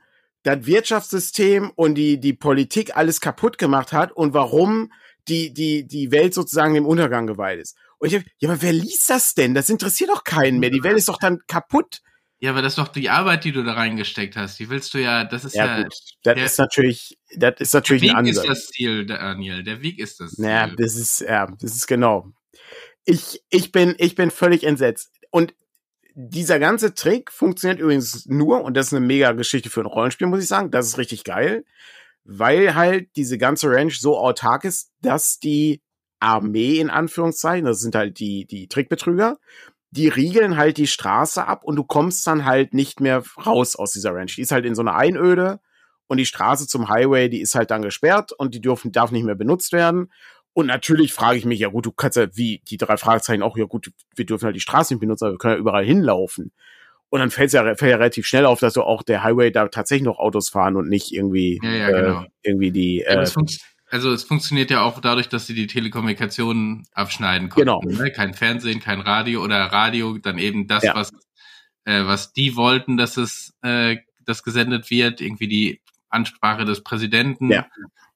das Wirtschaftssystem und die, die Politik alles kaputt gemacht hat und warum die, die, die Welt sozusagen dem Untergang geweiht ist. Und ich hab, ja, aber wer liest das denn? Das interessiert doch keinen mehr. Die Welt ist doch dann kaputt. Ja, aber das ist doch die Arbeit, die du da reingesteckt hast. Die willst du ja, das ist ja. ja gut. Das der, ist natürlich, das ist natürlich der Weg ein ist das Ziel, Daniel. Der Weg ist das Ziel. Ja, das ist, ja, das ist genau. Ich, ich bin, ich bin völlig entsetzt. Und dieser ganze Trick funktioniert übrigens nur, und das ist eine mega Geschichte für ein Rollenspiel, muss ich sagen. Das ist richtig geil. Weil halt diese ganze Ranch so autark ist, dass die Armee in Anführungszeichen, das sind halt die, die Trickbetrüger, die riegeln halt die Straße ab und du kommst dann halt nicht mehr raus aus dieser Ranch. Die ist halt in so einer Einöde und die Straße zum Highway, die ist halt dann gesperrt und die dürfen, darf nicht mehr benutzt werden. Und natürlich frage ich mich, ja gut, du kannst ja wie die drei Fragezeichen auch, ja gut, wir dürfen halt die Straße nicht benutzen, aber wir können ja überall hinlaufen. Und dann fällt es ja, fällt ja relativ schnell auf, dass so auch der Highway da tatsächlich noch Autos fahren und nicht irgendwie, ja, ja, genau. äh, irgendwie die. Äh, also es funktioniert ja auch dadurch, dass sie die Telekommunikation abschneiden konnten. Genau. Ne? Kein Fernsehen, kein Radio oder Radio, dann eben das, Ja. was, äh, was die wollten, dass es äh, das gesendet wird, irgendwie die Ansprache des Präsidenten Ja.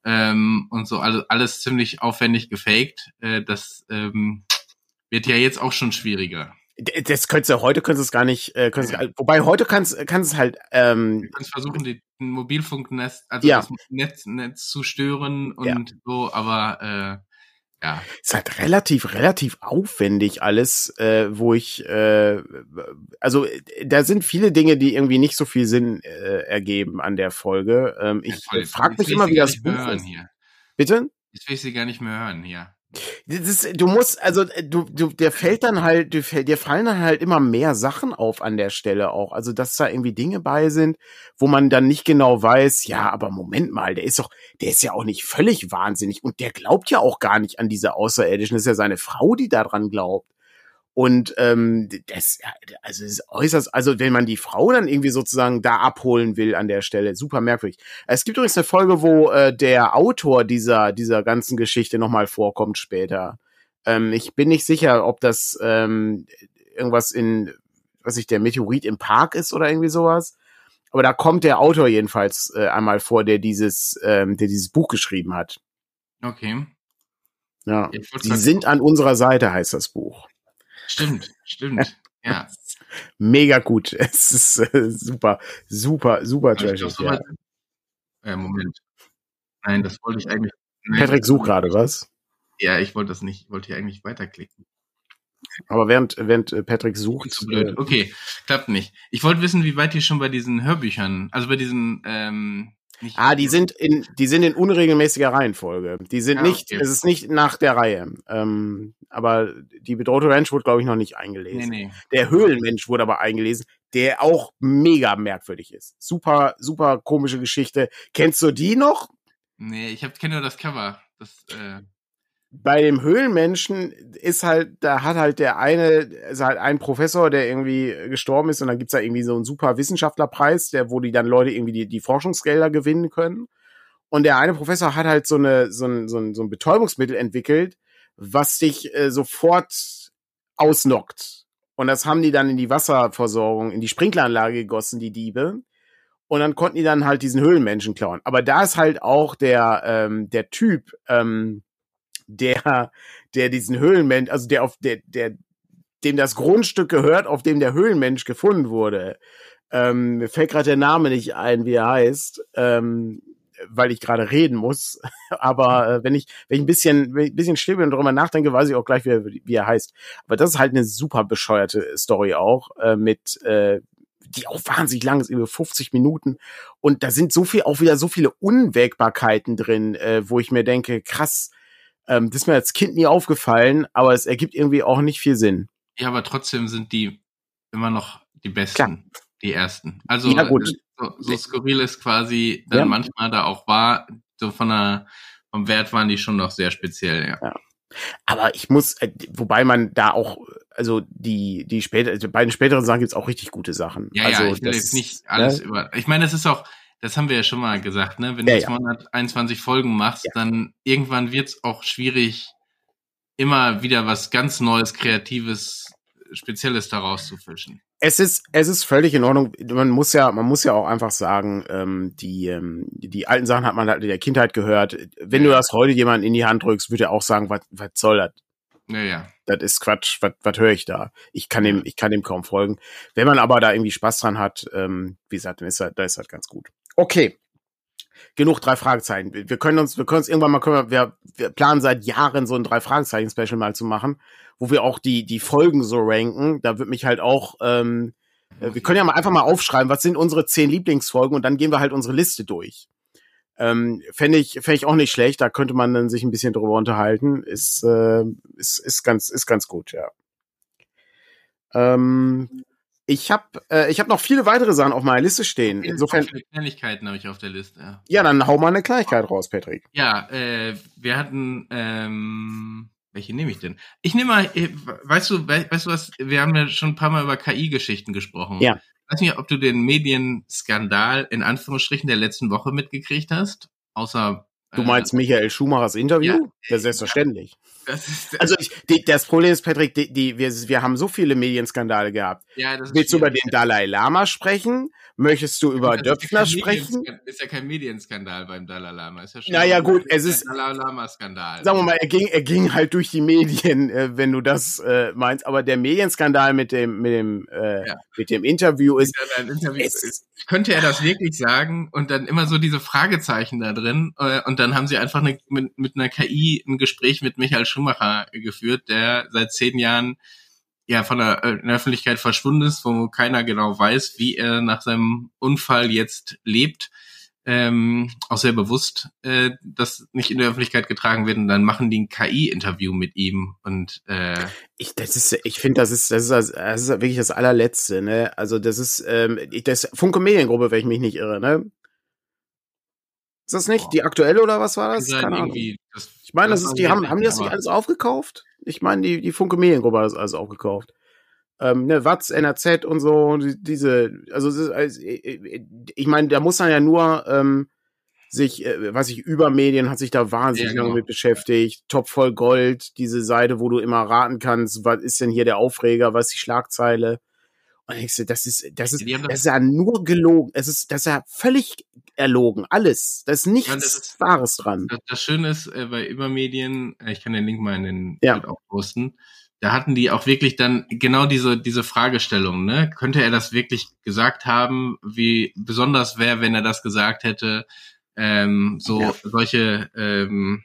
Ähm, und so alles, alles ziemlich aufwendig gefaked. Äh, das ähm, wird ja jetzt auch schon schwieriger. Das könntest du, heute könntest du es gar nicht, äh, könntest, wobei heute kannst, kannst es halt, ähm, Du kannst versuchen, die, Mobilfunknetz, also Ja. das Netz, Netz zu stören und Ja. so, aber äh, ja. ist halt relativ, relativ aufwendig alles, äh, wo ich, äh, also äh, da sind viele Dinge, die irgendwie nicht so viel Sinn äh, ergeben an der Folge. Ähm, ich voll. äh, frage mich ich immer, wie das Buch hören ist. Hier. Bitte? Jetzt will ich sie gar nicht mehr hören hier. Ist, du musst, also äh, du, du, der fällt dann halt, dir fallen dann halt immer mehr Sachen auf an der Stelle auch. Also dass da irgendwie Dinge bei sind, wo man dann nicht genau weiß, ja, aber Moment mal, der ist doch, der ist ja auch nicht völlig wahnsinnig und der glaubt ja auch gar nicht an diese Außerirdischen. Das ist ja seine Frau, die daran glaubt. Und ähm, das, also es ist äußerst, also wenn man die Frau dann irgendwie sozusagen da abholen will an der Stelle, super merkwürdig. Es gibt übrigens eine Folge, wo äh, der Autor dieser dieser ganzen Geschichte nochmal vorkommt später. Ähm, ich bin nicht sicher, ob das ähm, irgendwas in, was ich der Meteorit im Park ist oder irgendwie sowas. Aber da kommt der Autor jedenfalls äh, einmal vor, der dieses, ähm, der dieses Buch geschrieben hat. Okay. Ja. Sagen- sind an unserer Seite, heißt das Buch. Stimmt, stimmt. ja. Mega gut. Es ist äh, super, super, super trashig. Ja. äh, Moment. Nein, das wollte ich eigentlich. Nein, Patrick sucht gerade was. Ja, ich wollte das nicht. Ich wollte hier eigentlich weiterklicken. Aber während, während äh, Patrick sucht, zu blöd. äh, Okay, klappt nicht. Ich wollte wissen, wie weit ihr schon bei diesen Hörbüchern, also bei diesen, ähm, nicht Ah, die sind in, die sind in unregelmäßiger Reihenfolge. Die sind Ah, nicht, okay. es ist nicht nach der Reihe. Ähm, aber die bedrohte Ranch wurde, glaube ich, noch nicht Nee, eingelesen. nee. Der Höhlenmensch wurde aber eingelesen, der auch mega merkwürdig ist. Super, super komische Geschichte. Kennst du die noch? Nee, ich kenne nur das Cover. Das, äh, Bei dem Höhlenmenschen ist halt, da hat halt der eine, ist halt ein Professor, der irgendwie gestorben ist und dann gibt's da irgendwie so einen super Wissenschaftlerpreis, der, wo die dann Leute irgendwie die, die Forschungsgelder gewinnen können. Und der eine Professor hat halt so eine, so ein, so ein, so ein Betäubungsmittel entwickelt, was dich äh, sofort ausnockt. Und das haben die dann in die Wasserversorgung, in die Sprinkleranlage gegossen, die Diebe. Und dann konnten die dann halt diesen Höhlenmenschen klauen. Aber da ist halt auch der, ähm, der Typ, ähm, der, der diesen Höhlenmensch, also der auf der, der, dem das Grundstück gehört, auf dem der Höhlenmensch gefunden wurde. Ähm, mir fällt gerade der Name nicht ein, wie er heißt, ähm, weil ich gerade reden muss. Aber äh, wenn ich, wenn ich ein bisschen, wenn ich ein bisschen still bin und darüber nachdenke, weiß ich auch gleich, wie er, wie er heißt. Aber das ist halt eine super bescheuerte Story auch, äh, mit, äh, die auch wahnsinnig lang ist, über 50 Minuten. Und da sind so viel, auch wieder so viele Unwägbarkeiten drin, äh, wo ich mir denke, krass, ähm, das ist mir als Kind nie aufgefallen, aber es ergibt irgendwie auch nicht viel Sinn. ja, aber trotzdem sind die immer noch die besten, Klar. die ersten. Also, Ja, gut. äh, So, so skurril es quasi dann Ja. manchmal da auch war, so von der, vom Wert waren die schon noch sehr speziell, ja. Aber ich muss, äh, wobei man da auch, also die, die später, also bei den späteren Sachen gibt's auch richtig gute Sachen. Ja, also ja, ich will das jetzt ist, nicht alles ne? über. Ich meine, das ist auch, das haben wir ja schon mal gesagt, ne? Wenn Ja, du ja. 221 Folgen machst, Ja. dann irgendwann wird's auch schwierig, immer wieder was ganz Neues, Kreatives, Spezielles daraus zu fischen. Es ist, es ist völlig in Ordnung. Man muss ja, man muss ja auch einfach sagen, ähm, die, ähm, die alten Sachen hat man halt in der Kindheit gehört. Wenn du Ja. das heute jemandem in die Hand drückst, würde er auch sagen, was, was soll das? Ja, ja. Das ist Quatsch. Was, was höre ich da? Ich kann dem, ich kann dem kaum folgen. Wenn man aber da irgendwie Spaß dran hat, ähm, wie gesagt, dann ist das, da ist das ganz gut. Okay. Genug drei Fragezeichen. Wir können uns, wir können uns irgendwann mal, können wir, wir, wir planen seit Jahren so ein drei Fragezeichen Special mal zu machen, wo wir auch die die Folgen so ranken. Da wird mich halt auch, ähm, äh, wir können ja mal einfach mal aufschreiben, was sind unsere zehn Lieblingsfolgen und dann gehen wir halt unsere Liste durch. Ähm, Fände ich, fänd ich auch nicht schlecht. Da könnte man dann sich ein bisschen drüber unterhalten. Ist, äh, ist, ist ganz, ist ganz gut, ja. Ähm, Ich habe äh, ich hab noch viele weitere Sachen auf meiner Liste stehen. Insofern viele Kleinigkeiten habe ich auf der Liste. Ja. ja, dann hau mal eine Kleinigkeit raus, Patrick. Ja, äh, wir hatten ähm, welche nehme ich denn? Ich nehme mal, äh, weißt du, weißt du was, wir haben ja schon ein paar Mal über KI-Geschichten gesprochen. Ja. Ich weiß nicht, ob du den Medienskandal in Anführungsstrichen der letzten Woche mitgekriegt hast, außer Du meinst Michael Schumachers Interview? Ja, ja selbstverständlich. Das ist, also ich, die, das Problem ist, Patrick, die, die, wir, wir haben so viele Medienskandale gehabt. Ja, Willst du über den Dalai Lama sprechen? Möchtest du über Döpfner sprechen? Ist ja kein Medienskandal beim Dalai Lama. Ist ja schon naja, gut, es ist. Dalai Lama-Skandal. Sagen wir mal, er ging, er ging halt durch die Medien, äh, wenn du das äh, meinst. Aber der Medienskandal mit dem, mit dem, äh, ja. mit dem Interview ist. Interview ist könnte er das wirklich sagen? Und dann immer so diese Fragezeichen da drin. Äh, und dann haben sie einfach eine, mit, mit einer KI ein Gespräch mit Michael Schumacher geführt, der seit zehn Jahren ja von der, äh, der Öffentlichkeit verschwunden ist, wo keiner genau weiß, wie er nach seinem Unfall jetzt lebt. Ähm, auch sehr bewusst, äh, das nicht in der Öffentlichkeit getragen wird. Und dann machen die ein KI-Interview mit ihm. Und äh, ich das ist ich finde das ist das ist das ist wirklich das allerletzte ne? Also das ist ähm, das Funke Mediengruppe wenn ich mich nicht irre ne? Ist das nicht die aktuelle oder was war das. Das, ich meine das, das ist die haben haben die das nicht alles aufgekauft ich meine, die, die Funke Mediengruppe hat das alles aufgekauft. Ähm, ne, Watz, NRZ und so, diese, also, also ich meine, da muss man ja nur ähm, sich, äh, was ich über Medien hat sich da wahnsinnig ja, genau. lange mit beschäftigt. Top voll Gold, diese Seite, wo du immer raten kannst, was ist denn hier der Aufreger, was ist die Schlagzeile. Und ich so, das ist, das ist, das ist ja nur gelogen. Es ist, das ist ja völlig erlogen. Alles. Da ist nichts ja, ist, Wahres dran. Das, das, Schöne ist, äh, bei Übermedien, äh, ich kann den Link mal in den ja. auch posten, da hatten die auch wirklich dann genau diese, diese Fragestellung, ne? Könnte er das wirklich gesagt haben? Wie besonders wäre, wenn er das gesagt hätte? Ähm, so ja. solche, ähm,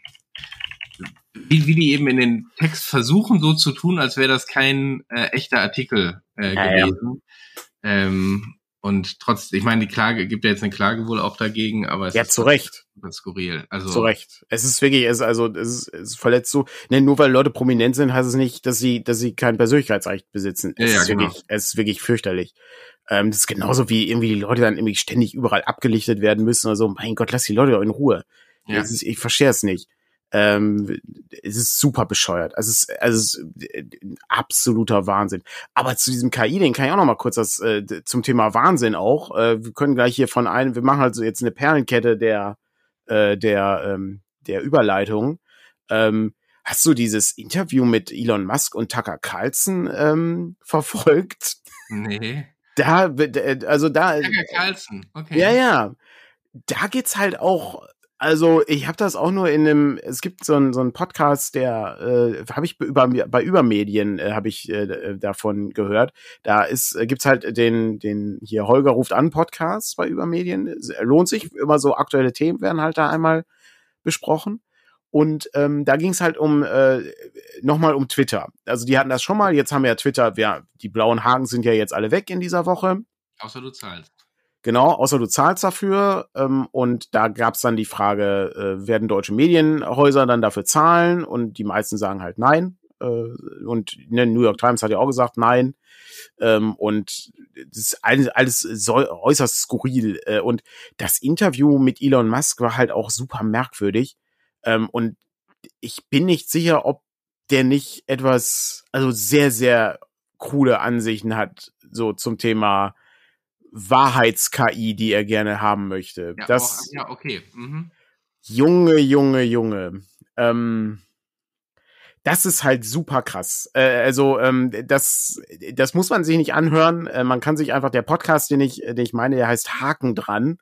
wie, wie die eben in den Text versuchen, so zu tun, als wäre das kein äh, echter Artikel äh, gewesen. Ja. Ähm, und trotzdem, ich meine, die Klage gibt ja jetzt eine Klage wohl auch dagegen, aber es ja, ist zu Recht. skurril. Also zu Recht. Es ist wirklich, es ist also es ist, es verletzt so. Ne, nur weil Leute prominent sind, heißt es nicht, dass sie, dass sie kein Persönlichkeitsrecht besitzen. Es ja, ja, ist genau. wirklich, es ist wirklich fürchterlich. Ähm, das ist genauso wie irgendwie die Leute dann irgendwie ständig überall abgelichtet werden müssen oder so. Mein Gott, lass die Leute doch in Ruhe. Ja. Ist, ich verstehe es nicht. Ähm, es ist super bescheuert. Also es ist, also es ist ein absoluter Wahnsinn. Aber zu diesem KI, den kann ich auch noch mal kurz das äh, zum Thema Wahnsinn auch. Äh, wir können gleich hier von einem, wir machen also jetzt eine Perlenkette der äh, der ähm, der Überleitung. Ähm, hast du dieses Interview mit Elon Musk und Tucker Carlson ähm, verfolgt? Nee. Da, also da. Tucker Carlson, okay. Ja, ja. Da geht's halt auch also ich habe das auch nur in einem, es gibt so einen so einen Podcast, der äh, habe ich über bei Übermedien äh, habe ich äh, davon gehört. Da ist äh, gibt's halt den den hier Holger ruft an Podcast bei Übermedien. Lohnt sich immer so aktuelle Themen werden halt da einmal besprochen. Und ähm, da ging es halt um äh, nochmal um Twitter. Also die hatten das schon mal. Jetzt haben wir ja Twitter. Ja, die blauen Haken sind ja jetzt alle weg in dieser Woche. Außer du zahlst. Genau, außer du zahlst dafür. Ähm, und da gab es dann die Frage, äh, werden deutsche Medienhäuser dann dafür zahlen? Und die meisten sagen halt nein. Äh, und ne, New York Times hat ja auch gesagt nein. Ähm, und das ist alles, alles so, äußerst skurril. Äh, und das Interview mit Elon Musk war halt auch super merkwürdig. Ähm, und ich bin nicht sicher, ob der nicht etwas, also sehr, sehr coole Ansichten hat, so zum Thema Wahrheits-KI, die er gerne haben möchte. Ja, das, auch, ja okay. Mhm. Junge, Junge, Junge. Ähm, das ist halt super krass. Äh, also ähm, das, das muss man sich nicht anhören. Äh, man kann sich einfach der Podcast, den ich, den ich meine, der heißt Haken dran.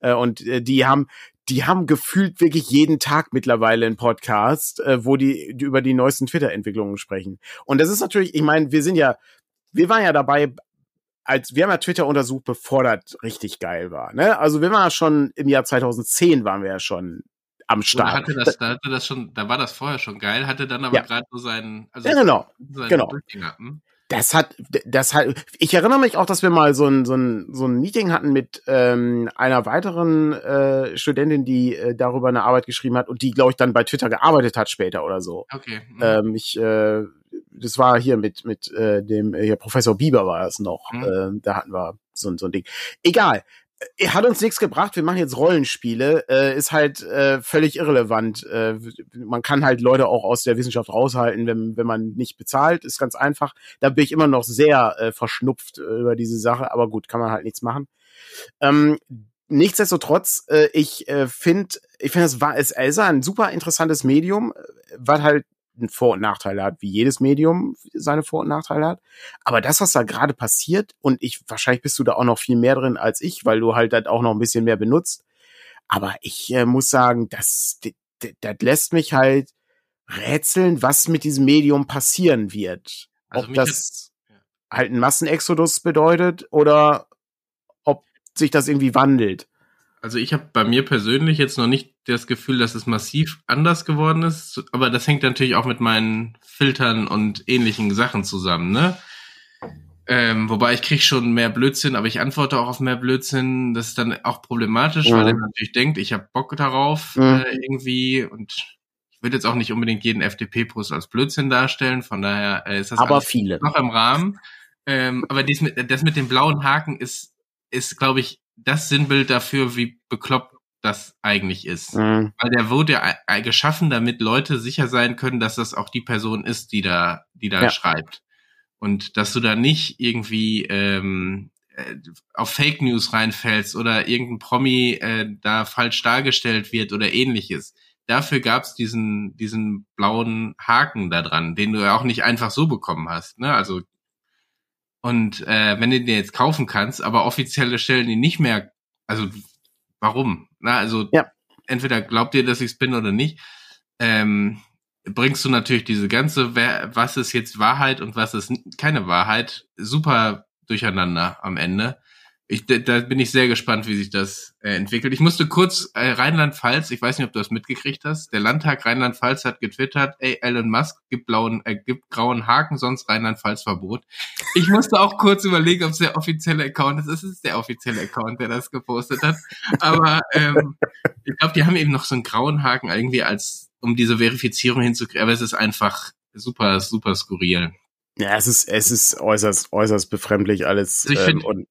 Äh, und äh, die haben, die haben gefühlt wirklich jeden Tag mittlerweile einen Podcast, äh, wo die, die über die neuesten Twitter-Entwicklungen sprechen. Und das ist natürlich, ich meine, wir sind ja, wir waren ja dabei, als wir haben ja Twitter untersucht, bevor das richtig geil war. Ne? Also wir waren ja schon im Jahr 2010 waren wir ja schon am Start. hatte das, da hatte das schon, da war das vorher schon geil, hatte dann aber ja. gerade so seinen, also ja, genau, seinen genau. Hm? Das hat, das hat, ich erinnere mich auch, dass wir mal so ein, so ein, so ein Meeting hatten mit ähm, einer weiteren äh, Studentin, die äh, darüber eine Arbeit geschrieben hat und die, glaube ich, dann bei Twitter gearbeitet hat später oder so. Okay. Mhm. Ähm, ich äh, das war hier mit mit äh, dem hier Professor Bieber war es noch. Mhm. Äh, da hatten wir so, so ein Ding. Egal. Äh, hat uns nichts gebracht. Wir machen jetzt Rollenspiele. Äh, ist halt äh, völlig irrelevant. Äh, man kann halt Leute auch aus der Wissenschaft raushalten, wenn, wenn man nicht bezahlt. Ist ganz einfach. Da bin ich immer noch sehr äh, verschnupft äh, über diese Sache. Aber gut, kann man halt nichts machen. Ähm, nichtsdestotrotz, äh, ich äh, finde, ich finde, es war es ist ein super interessantes Medium, äh, was halt vor- und Nachteile hat, wie jedes Medium seine Vor- und Nachteile hat. Aber das, was da gerade passiert, und ich, wahrscheinlich bist du da auch noch viel mehr drin als ich, weil du halt das auch noch ein bisschen mehr benutzt. Aber ich äh, muss sagen, das, das, das lässt mich halt rätseln, was mit diesem Medium passieren wird. Also ob das halt ein Massenexodus bedeutet oder ob sich das irgendwie wandelt. Also ich habe bei mir persönlich jetzt noch nicht das Gefühl, dass es massiv anders geworden ist, aber das hängt natürlich auch mit meinen Filtern und ähnlichen Sachen zusammen, ne? Ähm, wobei ich kriege schon mehr Blödsinn, aber ich antworte auch auf mehr Blödsinn. Das ist dann auch problematisch, mhm. weil er natürlich denkt, ich habe Bock darauf mhm. äh, irgendwie und ich würde jetzt auch nicht unbedingt jeden FDP-Post als Blödsinn darstellen. Von daher äh, ist das aber viele. noch im Rahmen. Ähm, aber dies mit, das mit dem blauen Haken ist, ist glaube ich, das Sinnbild dafür, wie bekloppt das eigentlich ist. Mhm. Weil der wurde ja geschaffen, damit Leute sicher sein können, dass das auch die Person ist, die da, die da ja. schreibt. Und dass du da nicht irgendwie ähm, äh, auf Fake News reinfällst oder irgendein Promi äh, da falsch dargestellt wird oder ähnliches. Dafür gab's diesen, diesen blauen Haken da dran, den du ja auch nicht einfach so bekommen hast. Ne? Also und äh, wenn du den jetzt kaufen kannst, aber offizielle stellen ihn nicht mehr, also warum? Na, also ja. entweder glaubt ihr, dass ich es bin oder nicht, ähm, bringst du natürlich diese ganze, was ist jetzt Wahrheit und was ist keine Wahrheit, super durcheinander am Ende. Ich, da bin ich sehr gespannt, wie sich das äh, entwickelt. Ich musste kurz äh, Rheinland-Pfalz, ich weiß nicht, ob du das mitgekriegt hast. Der Landtag Rheinland-Pfalz hat getwittert, ey, Elon Musk gibt blauen, äh, gibt grauen Haken, sonst Rheinland-Pfalz-Verbot. Ich musste auch kurz überlegen, ob es der offizielle Account ist. Es ist der offizielle Account, der das gepostet hat. Aber ähm, ich glaube, die haben eben noch so einen grauen Haken irgendwie als, um diese Verifizierung hinzukriegen. Aber es ist einfach super, super skurril. Ja, es ist, es ist äußerst, äußerst befremdlich alles. Also ich ähm, und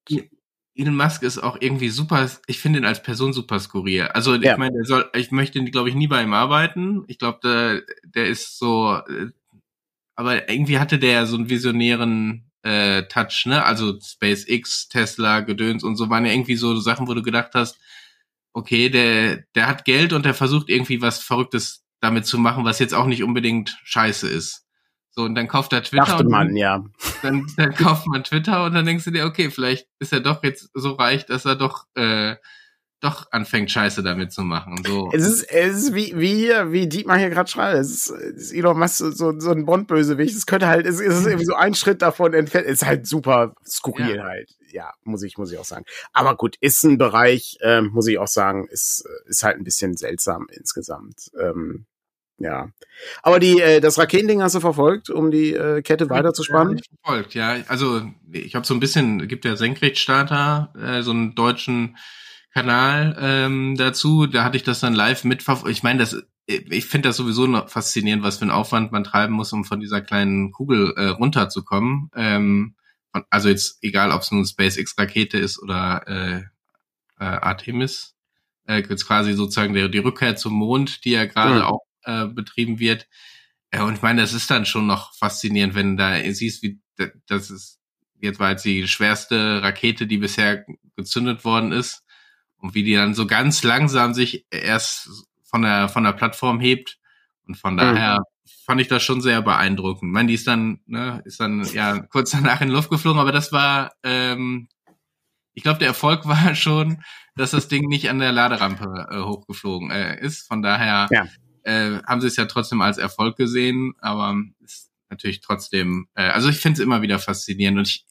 Elon Musk ist auch irgendwie super, ich finde ihn als Person super skurril. Also ja. ich meine, der soll, ich möchte, glaube ich, nie bei ihm arbeiten. Ich glaube, der, der ist so, äh, aber irgendwie hatte der ja so einen visionären äh, Touch, ne? Also SpaceX, Tesla, Gedöns und so waren ja irgendwie so Sachen, wo du gedacht hast, okay, der, der hat Geld und der versucht irgendwie was Verrücktes damit zu machen, was jetzt auch nicht unbedingt scheiße ist. So, und dann kauft er Twitter. Dachte man, ja. Dann, dann kauft man Twitter und dann denkst du dir, okay, vielleicht ist er doch jetzt so reich, dass er doch, äh, doch anfängt, Scheiße damit zu machen. So. Es ist, es ist wie, wie hier, wie Dietmar hier gerade schreibt. Es ist, es ist Elon Musk so, so ein Bond-Bösewicht. Es könnte halt, es ist irgendwie so ein Schritt davon entfernt. Es ist halt super skurril ja. halt. Ja, muss ich, muss ich auch sagen. Aber gut, ist ein Bereich, ähm, muss ich auch sagen, ist, ist halt ein bisschen seltsam insgesamt. Ähm, ja. Aber die, äh, das Raketending hast du verfolgt, um die äh, Kette weiterzuspannen? Ja, verfolgt, ja. Also ich habe so ein bisschen, gibt ja Senkrechtstarter, äh, so einen deutschen Kanal ähm, dazu. Da hatte ich das dann live mitverfolgt. Ich meine, das, ich finde das sowieso noch faszinierend, was für ein Aufwand man treiben muss, um von dieser kleinen Kugel äh, runterzukommen. Ähm, also jetzt egal, ob es nun SpaceX-Rakete ist oder äh, äh, Artemis, äh, jetzt quasi sozusagen der, die Rückkehr zum Mond, die ja gerade mhm. auch äh, betrieben wird. Ja, und ich meine, das ist dann schon noch faszinierend, wenn da siehst, wie das ist, jetzt war jetzt die schwerste Rakete, die bisher gezündet worden ist und wie die dann so ganz langsam sich erst von der, von der Plattform hebt. Und von mhm. daher mhm. fand ich das schon sehr beeindruckend. Ich meine, die ist dann, ne, ist dann ja kurz danach in die Luft geflogen, aber das war, ähm, ich glaube, der Erfolg war schon, dass das Ding nicht an der Laderampe äh, hochgeflogen äh, ist. Von daher ja äh, haben sie es ja trotzdem als Erfolg gesehen, aber ist natürlich trotzdem, äh, also ich finde es immer wieder faszinierend und ich,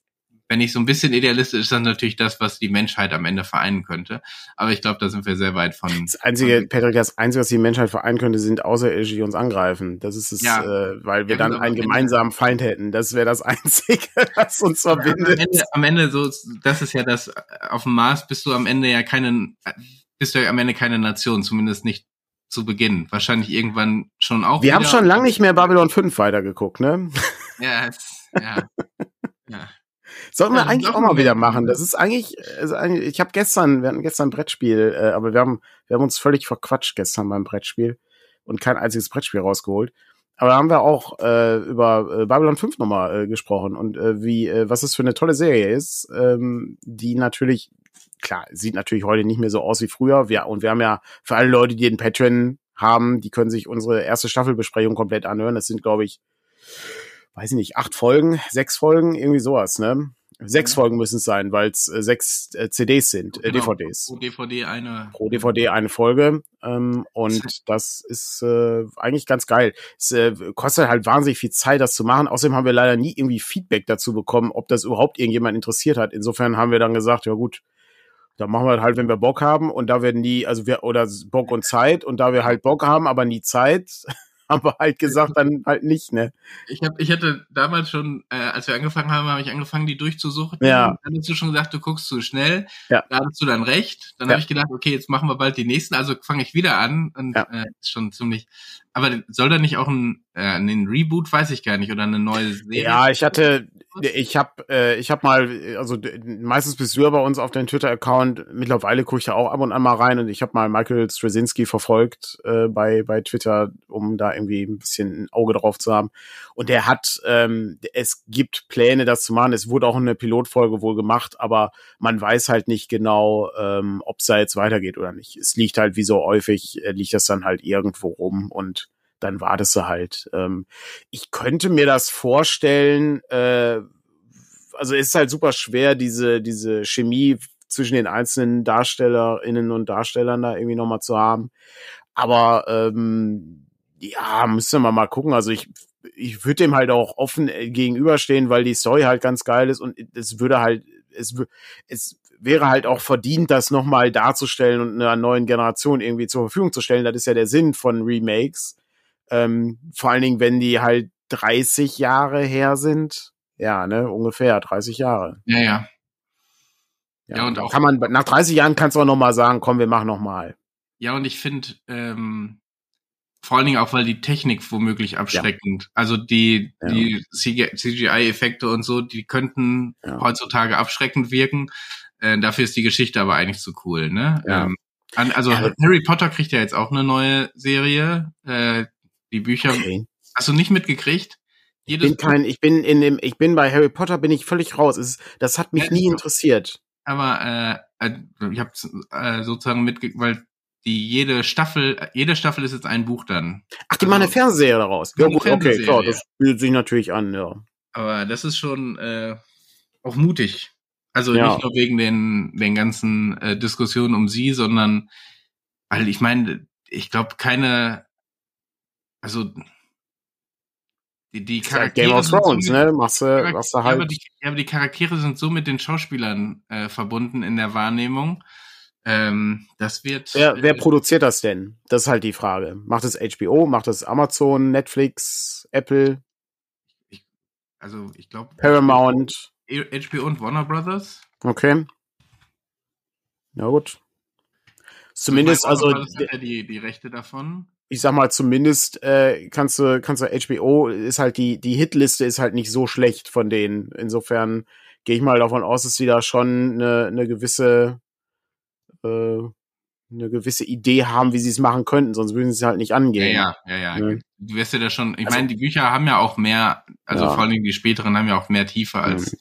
wenn ich so ein bisschen idealistisch ist, dann natürlich das, was die Menschheit am Ende vereinen könnte. Aber ich glaube, da sind wir sehr weit von. Das einzige, Patrick, das einzige, was die Menschheit vereinen könnte, sind Außerirdische, die uns angreifen. Das ist es, ja. äh, weil wir dann einen gemeinsamen Feind hätten. Das wäre das Einzige, was uns verbindet. Am Ende, am Ende, so, das ist ja das, auf dem Mars bist du am Ende ja keine, bist du ja am Ende keine Nation, zumindest nicht zu Beginn. Wahrscheinlich irgendwann schon auch. Wir haben schon lange nicht mehr Babylon 5 weitergeguckt, ne? Ja, es, ja. ja. Sollten wir ja, eigentlich auch mal wieder machen. Das ist eigentlich, also eigentlich ich habe gestern, wir hatten gestern ein Brettspiel, äh, aber wir haben, wir haben uns völlig verquatscht gestern beim Brettspiel und kein einziges Brettspiel rausgeholt. Aber da haben wir auch äh, über äh, Babylon 5 nochmal äh, gesprochen und äh, wie, äh, was es für eine tolle Serie ist, ähm, die natürlich, klar, sieht natürlich heute nicht mehr so aus wie früher. Wir, und wir haben ja für alle Leute, die den Patreon haben, die können sich unsere erste Staffelbesprechung komplett anhören. Das sind, glaube ich, weiß ich nicht, acht Folgen, sechs Folgen, irgendwie sowas, ne? Sechs Folgen müssen es sein, weil es äh, sechs äh, CDs sind, äh, genau, DVDs. Pro DVD eine. Pro DVD eine Folge. Ähm, und das ist äh, eigentlich ganz geil. Es äh, kostet halt wahnsinnig viel Zeit, das zu machen. Außerdem haben wir leider nie irgendwie Feedback dazu bekommen, ob das überhaupt irgendjemand interessiert hat. Insofern haben wir dann gesagt, ja gut, da machen wir halt, wenn wir Bock haben. Und da werden nie, also wir, oder Bock und Zeit. Und da wir halt Bock haben, aber nie Zeit, haben wir halt gesagt, dann halt nicht, ne? Ich hab, ich hatte damals schon, äh, als wir angefangen haben, habe ich angefangen, die durchzusuchen. Ja. Dann hast du schon gesagt, du guckst zu schnell. Ja. Da hattest du dann recht. Dann ja. habe ich gedacht, okay, jetzt machen wir bald die nächsten, also fange ich wieder an. Und ja. äh, ist schon ziemlich. Aber soll da nicht auch ein, äh, ein Reboot, weiß ich gar nicht, oder eine neue Serie? Ja, ich hatte, ich habe äh, ich hab mal, also meistens bist du ja bei uns auf deinem Twitter-Account, mittlerweile gucke ich ja auch ab und an mal rein und ich habe mal Michael Straczynski verfolgt äh, bei, bei Twitter, um da irgendwie ein bisschen ein Auge drauf zu haben. Und der hat, ähm, es gibt Pläne, das zu machen. Es wurde auch eine Pilotfolge wohl gemacht, aber man weiß halt nicht genau, ähm, ob es da jetzt weitergeht oder nicht. Es liegt halt wie so häufig, äh, liegt das dann halt irgendwo rum und dann war das so halt. Ähm, ich könnte mir das vorstellen, äh, also es ist halt super schwer, diese, diese Chemie zwischen den einzelnen DarstellerInnen und Darstellern da irgendwie nochmal zu haben. Aber ähm, ja, müssen wir mal gucken. Also ich, ich würde dem halt auch offen äh, gegenüberstehen, weil die Story halt ganz geil ist und es würde halt, es, es wäre halt auch verdient, das nochmal darzustellen und einer neuen Generation irgendwie zur Verfügung zu stellen. Das ist ja der Sinn von Remakes. Ähm, vor allen Dingen, wenn die halt 30 Jahre her sind. Ja, ne, ungefähr 30 Jahre. Ja, ja. Ja, ja und auch kann man nach 30 Jahren kannst du auch noch mal sagen, komm, wir machen noch mal. Ja, und ich finde ähm, vor allen Dingen auch, weil die Technik womöglich abschreckend. Ja. Also die ja. die CGI-Effekte und so, die könnten ja. heutzutage abschreckend wirken. Äh, dafür ist die Geschichte aber eigentlich zu cool, ne? Ähm, also Harry Potter kriegt ja jetzt auch eine neue Serie. Äh, die Bücher. Okay. Hast du nicht mitgekriegt? Jedes ich bin kein, ich bin in dem, ich bin bei Harry Potter bin ich völlig raus. Es, das hat mich nie interessiert. Aber äh, äh ich habe äh, sozusagen mitgekriegt, weil die jede Staffel, jede Staffel ist jetzt ein Buch dann. Ach, die also, machen eine Fernsehserie daraus. Ja gut, okay, klar, das bietet sich natürlich an, ja. Aber das ist schon äh, auch mutig. Also ja. nicht nur wegen den, den ganzen äh, Diskussionen um sie, sondern weil ich meine, ich glaube, keine also die, die Charaktere Game of Thrones, so mit, ne? Machst du, machst du halt. Ja aber, die, ja, aber die Charaktere sind so mit den Schauspielern äh, verbunden in der Wahrnehmung. Ähm, das wird. Wer, wer äh, produziert das denn? Das ist halt die Frage. Macht es HBO? Macht es Amazon, Netflix, Apple? Ich, also ich glaube. Paramount. HBO und Warner Brothers. Okay. Na gut. Zumindest also. Das hat ja die, die Rechte davon ich sag mal, zumindest äh, kannst du, kannst du HBO, ist halt die, die Hitliste ist halt nicht so schlecht von denen. Insofern gehe ich mal davon aus, dass sie da schon eine, eine gewisse, äh, eine gewisse Idee haben, wie sie es machen könnten, sonst würden sie es halt nicht angehen. Ja, ja, ja, ja. Ne? Du wirst ja da schon, ich also, meine, die Bücher haben ja auch mehr, also ja. vor allem die späteren haben ja auch mehr Tiefe als,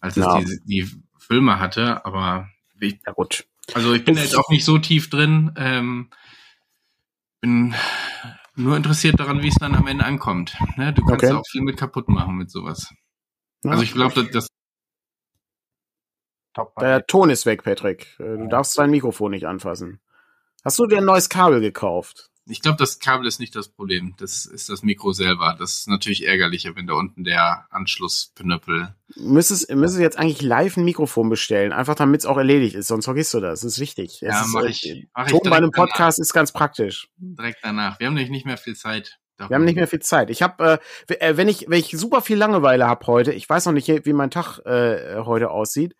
als es ja. die, die Filme hatte, aber ich, ja, gut. Also ich bin jetzt auch nicht so tief drin. Ähm, bin nur interessiert daran, wie es dann am Ende ankommt. Ne? Du kannst okay. auch viel mit kaputt machen mit sowas. Also ich glaube, das. Der Ton ist weg, Patrick. Äh, du darfst dein Mikrofon nicht anfassen. Hast du dir ein neues Kabel gekauft? Ich glaube, das Kabel ist nicht das Problem. Das ist das Mikro selber. Das ist natürlich ärgerlicher, wenn da unten der Anschlusspnöppel. Müsstest, müsstest jetzt eigentlich live ein Mikrofon bestellen, einfach damit es auch erledigt ist, sonst vergisst du das. Das ist wichtig. Ja, mach ich. Äh, mach Ton bei einem Podcast danach. ist ganz praktisch. Direkt danach. Wir haben nämlich nicht mehr viel Zeit. Darum. Wir haben nicht mehr viel Zeit. Ich habe, äh, äh, wenn ich, wenn ich super viel Langeweile habe heute, ich weiß noch nicht, wie mein Tag äh, heute aussieht,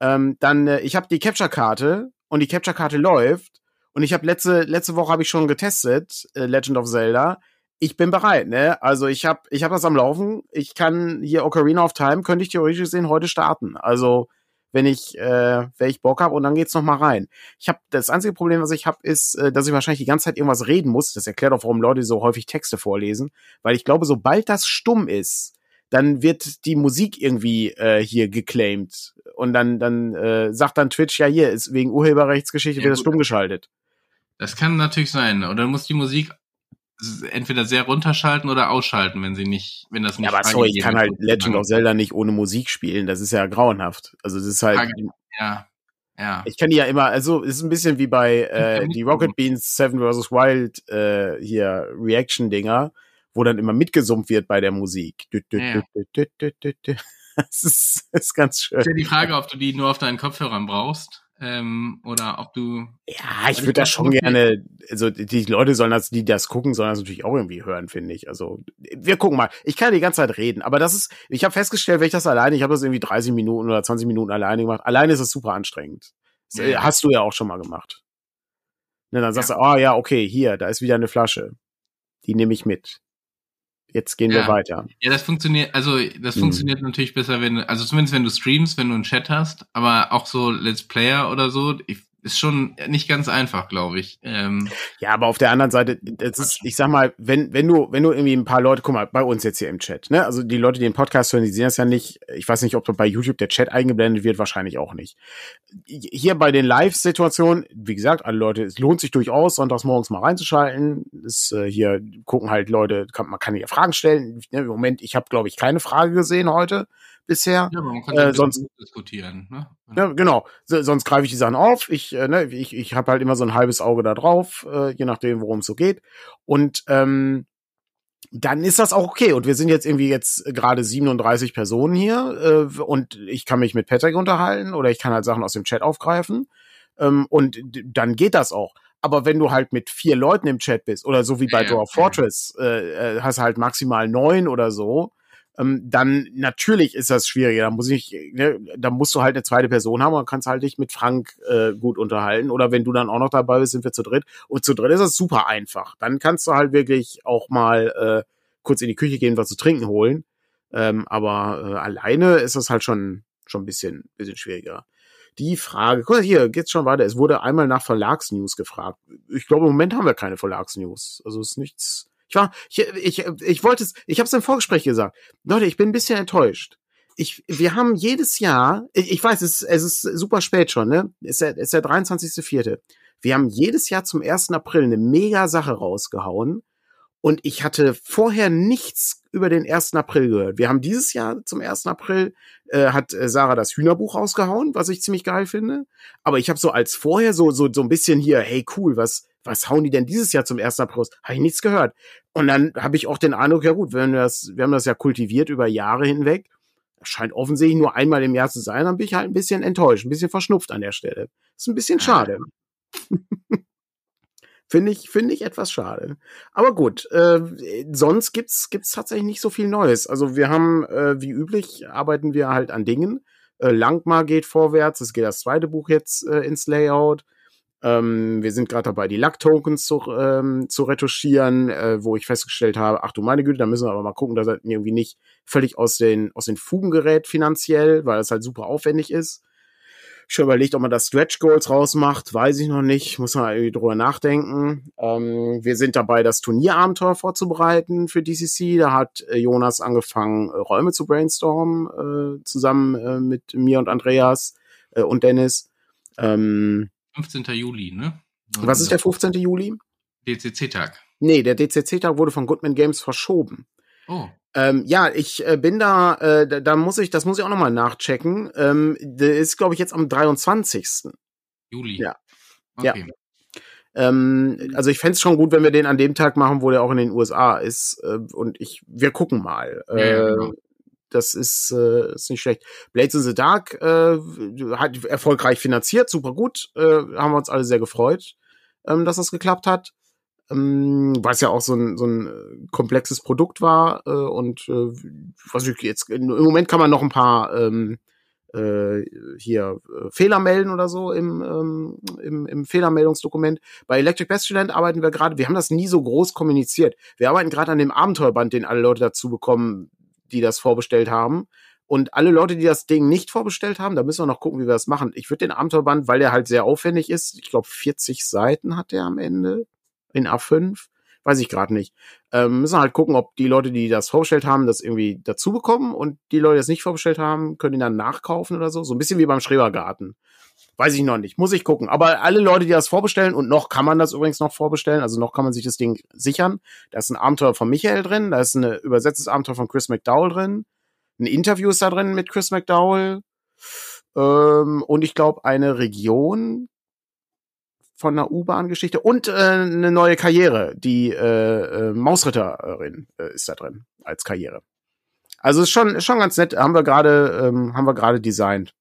ähm, dann, äh, ich habe die Capture-Karte und die Capture-Karte läuft und ich habe letzte, letzte Woche habe ich schon getestet, äh, Legend of Zelda. ich bin bereit, ne? Also ich habe ich hab das am Laufen. Ich kann hier Ocarina of Time, könnte ich theoretisch gesehen heute starten. Also wenn ich, äh, wenn ich Bock habe und dann geht's noch mal rein. Ich habe das einzige Problem, was ich habe, ist, äh, dass ich wahrscheinlich die ganze Zeit irgendwas reden muss. Das erklärt auch, warum Leute so häufig Texte vorlesen, weil ich glaube, sobald das stumm ist, dann wird die Musik irgendwie äh, hier geclaimed und dann dann äh, sagt dann Twitch ja hier ist wegen Urheberrechtsgeschichte ja, wird das stumm geschaltet. Das kann natürlich sein. Oder dann muss die Musik entweder sehr runterschalten oder ausschalten, wenn sie nicht, wenn das nicht. Ja, aber sorry, ich kann halt Legend of Zelda nicht ohne Musik spielen. Das ist ja grauenhaft. Also das ist halt. Ja. Ja. Ich kenne die ja immer, also es ist ein bisschen wie bei äh, die Rocket Beans Seven vs. Wild äh, hier Reaction-Dinger, wo dann immer mitgesummt wird bei der Musik. Ja. Das ist, das ist ganz schön. Ist ja die Frage, ob du die nur auf deinen Kopfhörern brauchst ähm, oder ob du. Ja, ich würde das schon gerne, also die Leute sollen das, die das gucken, sollen das natürlich auch irgendwie hören, finde ich. Also wir gucken mal. Ich kann die ganze Zeit reden, aber das ist, ich habe festgestellt, wenn ich das alleine, ich habe das irgendwie 30 Minuten oder 20 Minuten alleine gemacht. Alleine ist es super anstrengend. Das ja. hast du ja auch schon mal gemacht. Ne, dann sagst ja. du, oh ja, okay, hier, da ist wieder eine Flasche. Die nehme ich mit. Jetzt gehen ja. wir weiter. Ja, das funktioniert, also das hm. funktioniert natürlich besser, wenn, also zumindest wenn du streamst, wenn du einen Chat hast, aber auch so Let's Player oder so, ich ist schon nicht ganz einfach, glaube ich. Ähm, ja, aber auf der anderen Seite, das ist, ich sag mal, wenn, wenn du, wenn du irgendwie ein paar Leute, guck mal, bei uns jetzt hier im Chat, ne? Also die Leute, die den Podcast hören, die sehen das ja nicht. Ich weiß nicht, ob bei YouTube der Chat eingeblendet wird, wahrscheinlich auch nicht. Hier bei den Live-Situationen, wie gesagt, alle Leute, es lohnt sich durchaus, sonntags morgens mal reinzuschalten. Ist, äh, hier gucken halt Leute, kann, man kann hier Fragen stellen. Im Moment, ich habe, glaube ich, keine Frage gesehen heute bisher. Ja, man kann äh, sonst diskutieren. Ne? Ja, genau. So, sonst greife ich die Sachen auf. Ich, äh, ne, ich, ich habe halt immer so ein halbes Auge da drauf, äh, je nachdem, worum es so geht. Und ähm, dann ist das auch okay. Und wir sind jetzt irgendwie jetzt gerade 37 Personen hier äh, und ich kann mich mit Patrick unterhalten oder ich kann halt Sachen aus dem Chat aufgreifen. Ähm, und dann geht das auch. Aber wenn du halt mit vier Leuten im Chat bist oder so wie bei ja, Dwarf Fortress, äh, äh, hast halt maximal neun oder so, ähm, dann natürlich ist das schwieriger. Da muss ich, ne, da musst du halt eine zweite Person haben und kannst halt dich mit Frank äh, gut unterhalten. Oder wenn du dann auch noch dabei bist, sind wir zu dritt. Und zu dritt ist es super einfach. Dann kannst du halt wirklich auch mal äh, kurz in die Küche gehen, was zu trinken holen. Ähm, aber äh, alleine ist das halt schon schon ein bisschen bisschen schwieriger. Die Frage, guck mal hier, geht's schon weiter. Es wurde einmal nach Verlagsnews gefragt. Ich glaube, im Moment haben wir keine Verlagsnews. Also ist nichts ich war, ich, ich, ich wollte es, ich habe es im Vorgespräch gesagt. Leute, ich bin ein bisschen enttäuscht. Ich, wir haben jedes Jahr, ich, ich weiß, es, es ist super spät schon, ne? Es ist der, ist der 23.04. Wir haben jedes Jahr zum 1. April eine mega Sache rausgehauen. Und ich hatte vorher nichts über den 1. April gehört. Wir haben dieses Jahr zum 1. April, äh, hat äh, Sarah das Hühnerbuch rausgehauen, was ich ziemlich geil finde. Aber ich habe so als vorher so, so, so ein bisschen hier, hey cool, was, was hauen die denn dieses Jahr zum ersten April? Habe ich nichts gehört. Und dann habe ich auch den Eindruck, ja gut, wenn wir das, wir haben das ja kultiviert über Jahre hinweg. Das scheint offensichtlich nur einmal im Jahr zu sein, dann bin ich halt ein bisschen enttäuscht, ein bisschen verschnupft an der Stelle. ist ein bisschen schade. finde ich, finde ich etwas schade. Aber gut, äh, sonst gibt's, gibt's tatsächlich nicht so viel Neues. Also wir haben, äh, wie üblich, arbeiten wir halt an Dingen. Äh, Langmar geht vorwärts, es geht das zweite Buch jetzt äh, ins Layout. Ähm, wir sind gerade dabei, die Lack-Tokens zu, ähm, zu retuschieren, äh, wo ich festgestellt habe, ach du meine Güte, da müssen wir aber mal gucken, dass er irgendwie nicht völlig aus den, aus den Fugen gerät finanziell, weil es halt super aufwendig ist. Schon überlegt, ob man da Stretch Goals rausmacht, weiß ich noch nicht, muss man irgendwie drüber nachdenken. Ähm, wir sind dabei, das Turnierabenteuer vorzubereiten für DCC. Da hat äh, Jonas angefangen, äh, Räume zu brainstormen, äh, zusammen äh, mit mir und Andreas äh, und Dennis. Ähm, 15. Juli, ne? Und Was ist der 15. Juli? DCC-Tag. Nee, der DCC-Tag wurde von Goodman Games verschoben. Oh. Ähm, ja, ich äh, bin da, äh, da, da, muss ich, das muss ich auch nochmal nachchecken. Ähm, der ist, glaube ich, jetzt am 23. Juli. Ja. Okay. Ja. Ähm, also ich fände es schon gut, wenn wir den an dem Tag machen, wo der auch in den USA ist. Äh, und ich, wir gucken mal. Äh, ja, genau. Das ist, äh, ist nicht schlecht. Blades in the Dark äh, hat erfolgreich finanziert, super gut. Äh, haben wir uns alle sehr gefreut, ähm, dass das geklappt hat. Ähm, weil es ja auch so ein, so ein äh, komplexes Produkt war. Äh, und äh, was ich jetzt, im Moment kann man noch ein paar ähm, äh, hier äh, Fehler melden oder so im, ähm, im, im Fehlermeldungsdokument. Bei Electric Bastionland arbeiten wir gerade, wir haben das nie so groß kommuniziert. Wir arbeiten gerade an dem Abenteuerband, den alle Leute dazu bekommen, die das vorbestellt haben. Und alle Leute, die das Ding nicht vorbestellt haben, da müssen wir noch gucken, wie wir das machen. Ich würde den Abenteuerband, weil der halt sehr aufwendig ist, ich glaube 40 Seiten hat der am Ende in A5 weiß ich gerade nicht. Ähm, müssen halt gucken, ob die Leute, die das vorbestellt haben, das irgendwie dazu bekommen und die Leute, die das nicht vorbestellt haben, können ihn dann nachkaufen oder so. So ein bisschen wie beim Schrebergarten. Weiß ich noch nicht. Muss ich gucken. Aber alle Leute, die das vorbestellen, und noch kann man das übrigens noch vorbestellen, also noch kann man sich das Ding sichern. Da ist ein Abenteuer von Michael drin, da ist ein übersetztes Abenteuer von Chris McDowell drin. Ein Interview ist da drin mit Chris McDowell. Ähm, und ich glaube, eine Region, von einer U-Bahn-Geschichte und äh, eine neue Karriere. Die äh, äh, Mausritterin äh, ist da drin als Karriere. Also ist schon ist schon ganz nett. Haben wir gerade ähm, haben wir gerade designt.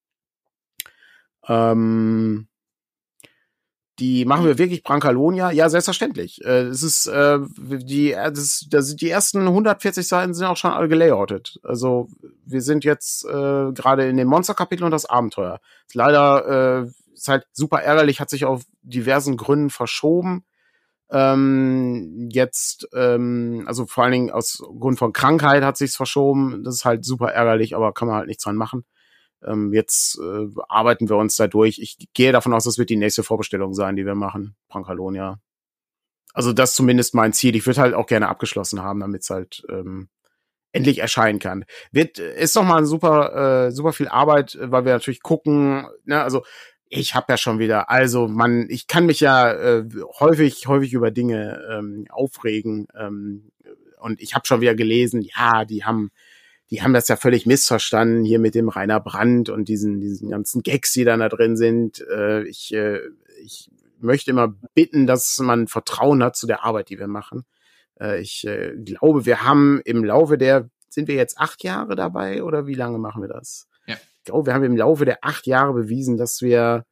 Ähm, die machen wir wirklich Brancalonia? Ja, selbstverständlich. Äh, es ist äh, die das, das, die ersten 140 Seiten sind auch schon alle gelayoutet. Also wir sind jetzt äh, gerade in dem Monster-Kapitel und das Abenteuer. Leider äh, ist halt super ärgerlich, hat sich auf diversen Gründen verschoben. Ähm, jetzt, ähm, also vor allen Dingen aus Grund von Krankheit hat sich's verschoben. Das ist halt super ärgerlich, aber kann man halt nichts dran machen. Ähm, jetzt äh, arbeiten wir uns da durch. Ich gehe davon aus, das wird die nächste Vorbestellung sein, die wir machen. Prankalonia. Also das ist zumindest mein Ziel. Ich würde halt auch gerne abgeschlossen haben, damit es halt ähm, endlich erscheinen kann. Wird ist noch mal super äh, super viel Arbeit, weil wir natürlich gucken, ne, also ich habe ja schon wieder, also man, ich kann mich ja äh, häufig, häufig über Dinge ähm, aufregen ähm, und ich habe schon wieder gelesen, ja, die haben, die haben das ja völlig missverstanden hier mit dem Rainer Brandt und diesen, diesen ganzen Gags, die dann da drin sind. Äh, ich, äh, ich möchte immer bitten, dass man Vertrauen hat zu der Arbeit, die wir machen. Äh, ich äh, glaube, wir haben im Laufe der, sind wir jetzt acht Jahre dabei oder wie lange machen wir das? glaube, wir haben im Laufe der acht Jahre bewiesen, dass wir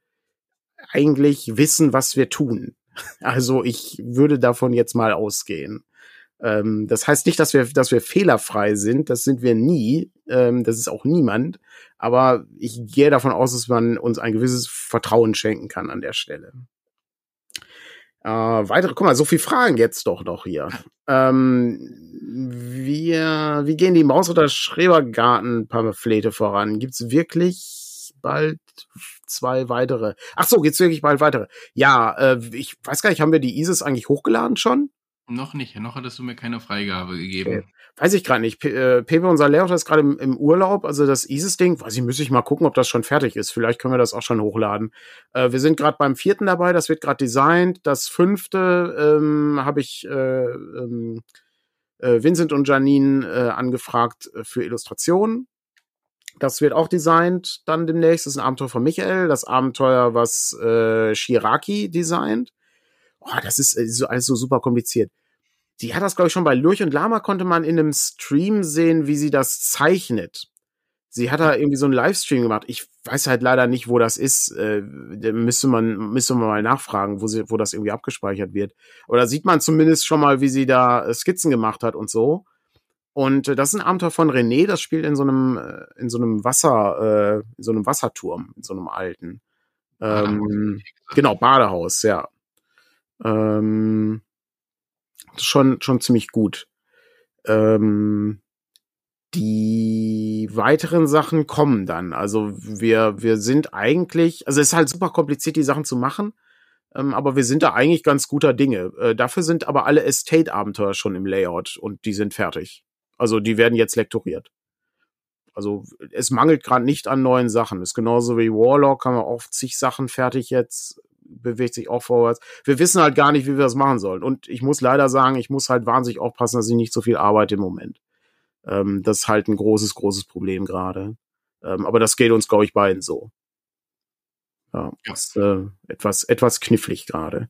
eigentlich wissen, was wir tun. Also ich würde davon jetzt mal ausgehen. Ähm, das heißt nicht, dass wir, dass wir fehlerfrei sind. Das sind wir nie. Ähm, das ist auch niemand. Aber ich gehe davon aus, dass man uns ein gewisses Vertrauen schenken kann an der Stelle. Äh, weitere, guck mal, so viel Fragen jetzt doch noch hier. Ähm, wir, wie gehen die Maus- oder Schrebergarten-Pamphlete voran? Gibt's wirklich bald zwei weitere? Ach so, geht's wirklich bald weitere? Ja, äh, ich weiß gar nicht, haben wir die ISIS eigentlich hochgeladen schon? Noch nicht, noch hattest du mir keine Freigabe gegeben. Okay. Weiß ich gerade nicht. Äh, Pepe, unser Lehrer, ist gerade im, im, Urlaub. Also das ISIS-Ding, weiß ich, müsste ich mal gucken, ob das schon fertig ist. Vielleicht können wir das auch schon hochladen. Äh, wir sind gerade beim vierten dabei, das wird gerade designt. Das fünfte ähm, habe ich äh, ähm, äh, Vincent und Janine äh, angefragt für Illustrationen. Das wird auch designt dann demnächst. Das ist ein Abenteuer von Michael. Das Abenteuer, was äh, Shiraki designt oh, das ist, ist so, alles so super kompliziert. Die hat das, glaube ich, schon bei Lurch und Lama konnte man in einem Stream sehen, wie sie das zeichnet. Sie hat da irgendwie so einen Livestream gemacht. Ich weiß halt leider nicht, wo das ist. Äh, müsste man, müsste man mal nachfragen, wo sie, wo das irgendwie abgespeichert wird. Aber da sieht man zumindest schon mal, wie sie da äh, Skizzen gemacht hat und so. Und äh, das ist ein Abenteuer von René, das spielt in so einem, äh, in so einem Wasser, äh, in so einem Wasserturm, in so einem alten. Ähm, genau, Badehaus, ja. Ähm, schon, schon ziemlich gut. Ähm, die weiteren Sachen kommen dann. Also wir, wir sind eigentlich, also es ist halt super kompliziert, die Sachen zu machen, ähm, aber wir sind da eigentlich ganz guter Dinge. Äh, dafür sind aber alle Estate-Abenteuer schon im Layout und die sind fertig. Also die werden jetzt lektoriert. Also es mangelt gerade nicht an neuen Sachen. Ist genauso wie Warlock, haben wir auch zig Sachen fertig jetzt bewegt sich auch vorwärts. Wir wissen halt gar nicht, wie wir das machen sollen. Und ich muss leider sagen, ich muss halt wahnsinnig aufpassen, dass ich nicht so viel arbeite im Moment. Ähm, das ist halt ein großes, großes Problem gerade. Ähm, aber das geht uns, glaube ich, beiden so. Ja, ja. Ist, äh, etwas, etwas knifflig gerade.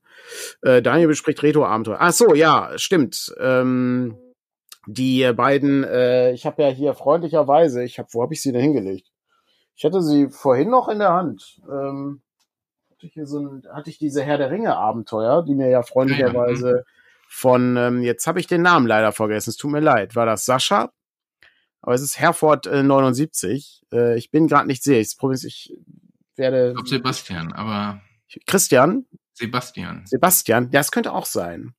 Äh, Daniel bespricht Retro-Abenteuer. Ach so, ja, stimmt. Ähm, die beiden, äh, ich habe ja hier freundlicherweise, ich habe, wo habe ich sie denn hingelegt? Ich hatte sie vorhin noch in der Hand. Ähm, hatte ich hier so ein, hatte ich diese Herr der Ringe Abenteuer, die mir ja freundlicherweise von, ähm, jetzt habe ich den Namen leider vergessen, es tut mir leid, war das Sascha? Aber es ist Herford äh, 79. Äh, ich bin gerade nicht sehr. Ich probiere ich werde. Ich glaube Sebastian, aber. Christian? Sebastian. Sebastian, ja, es könnte auch sein.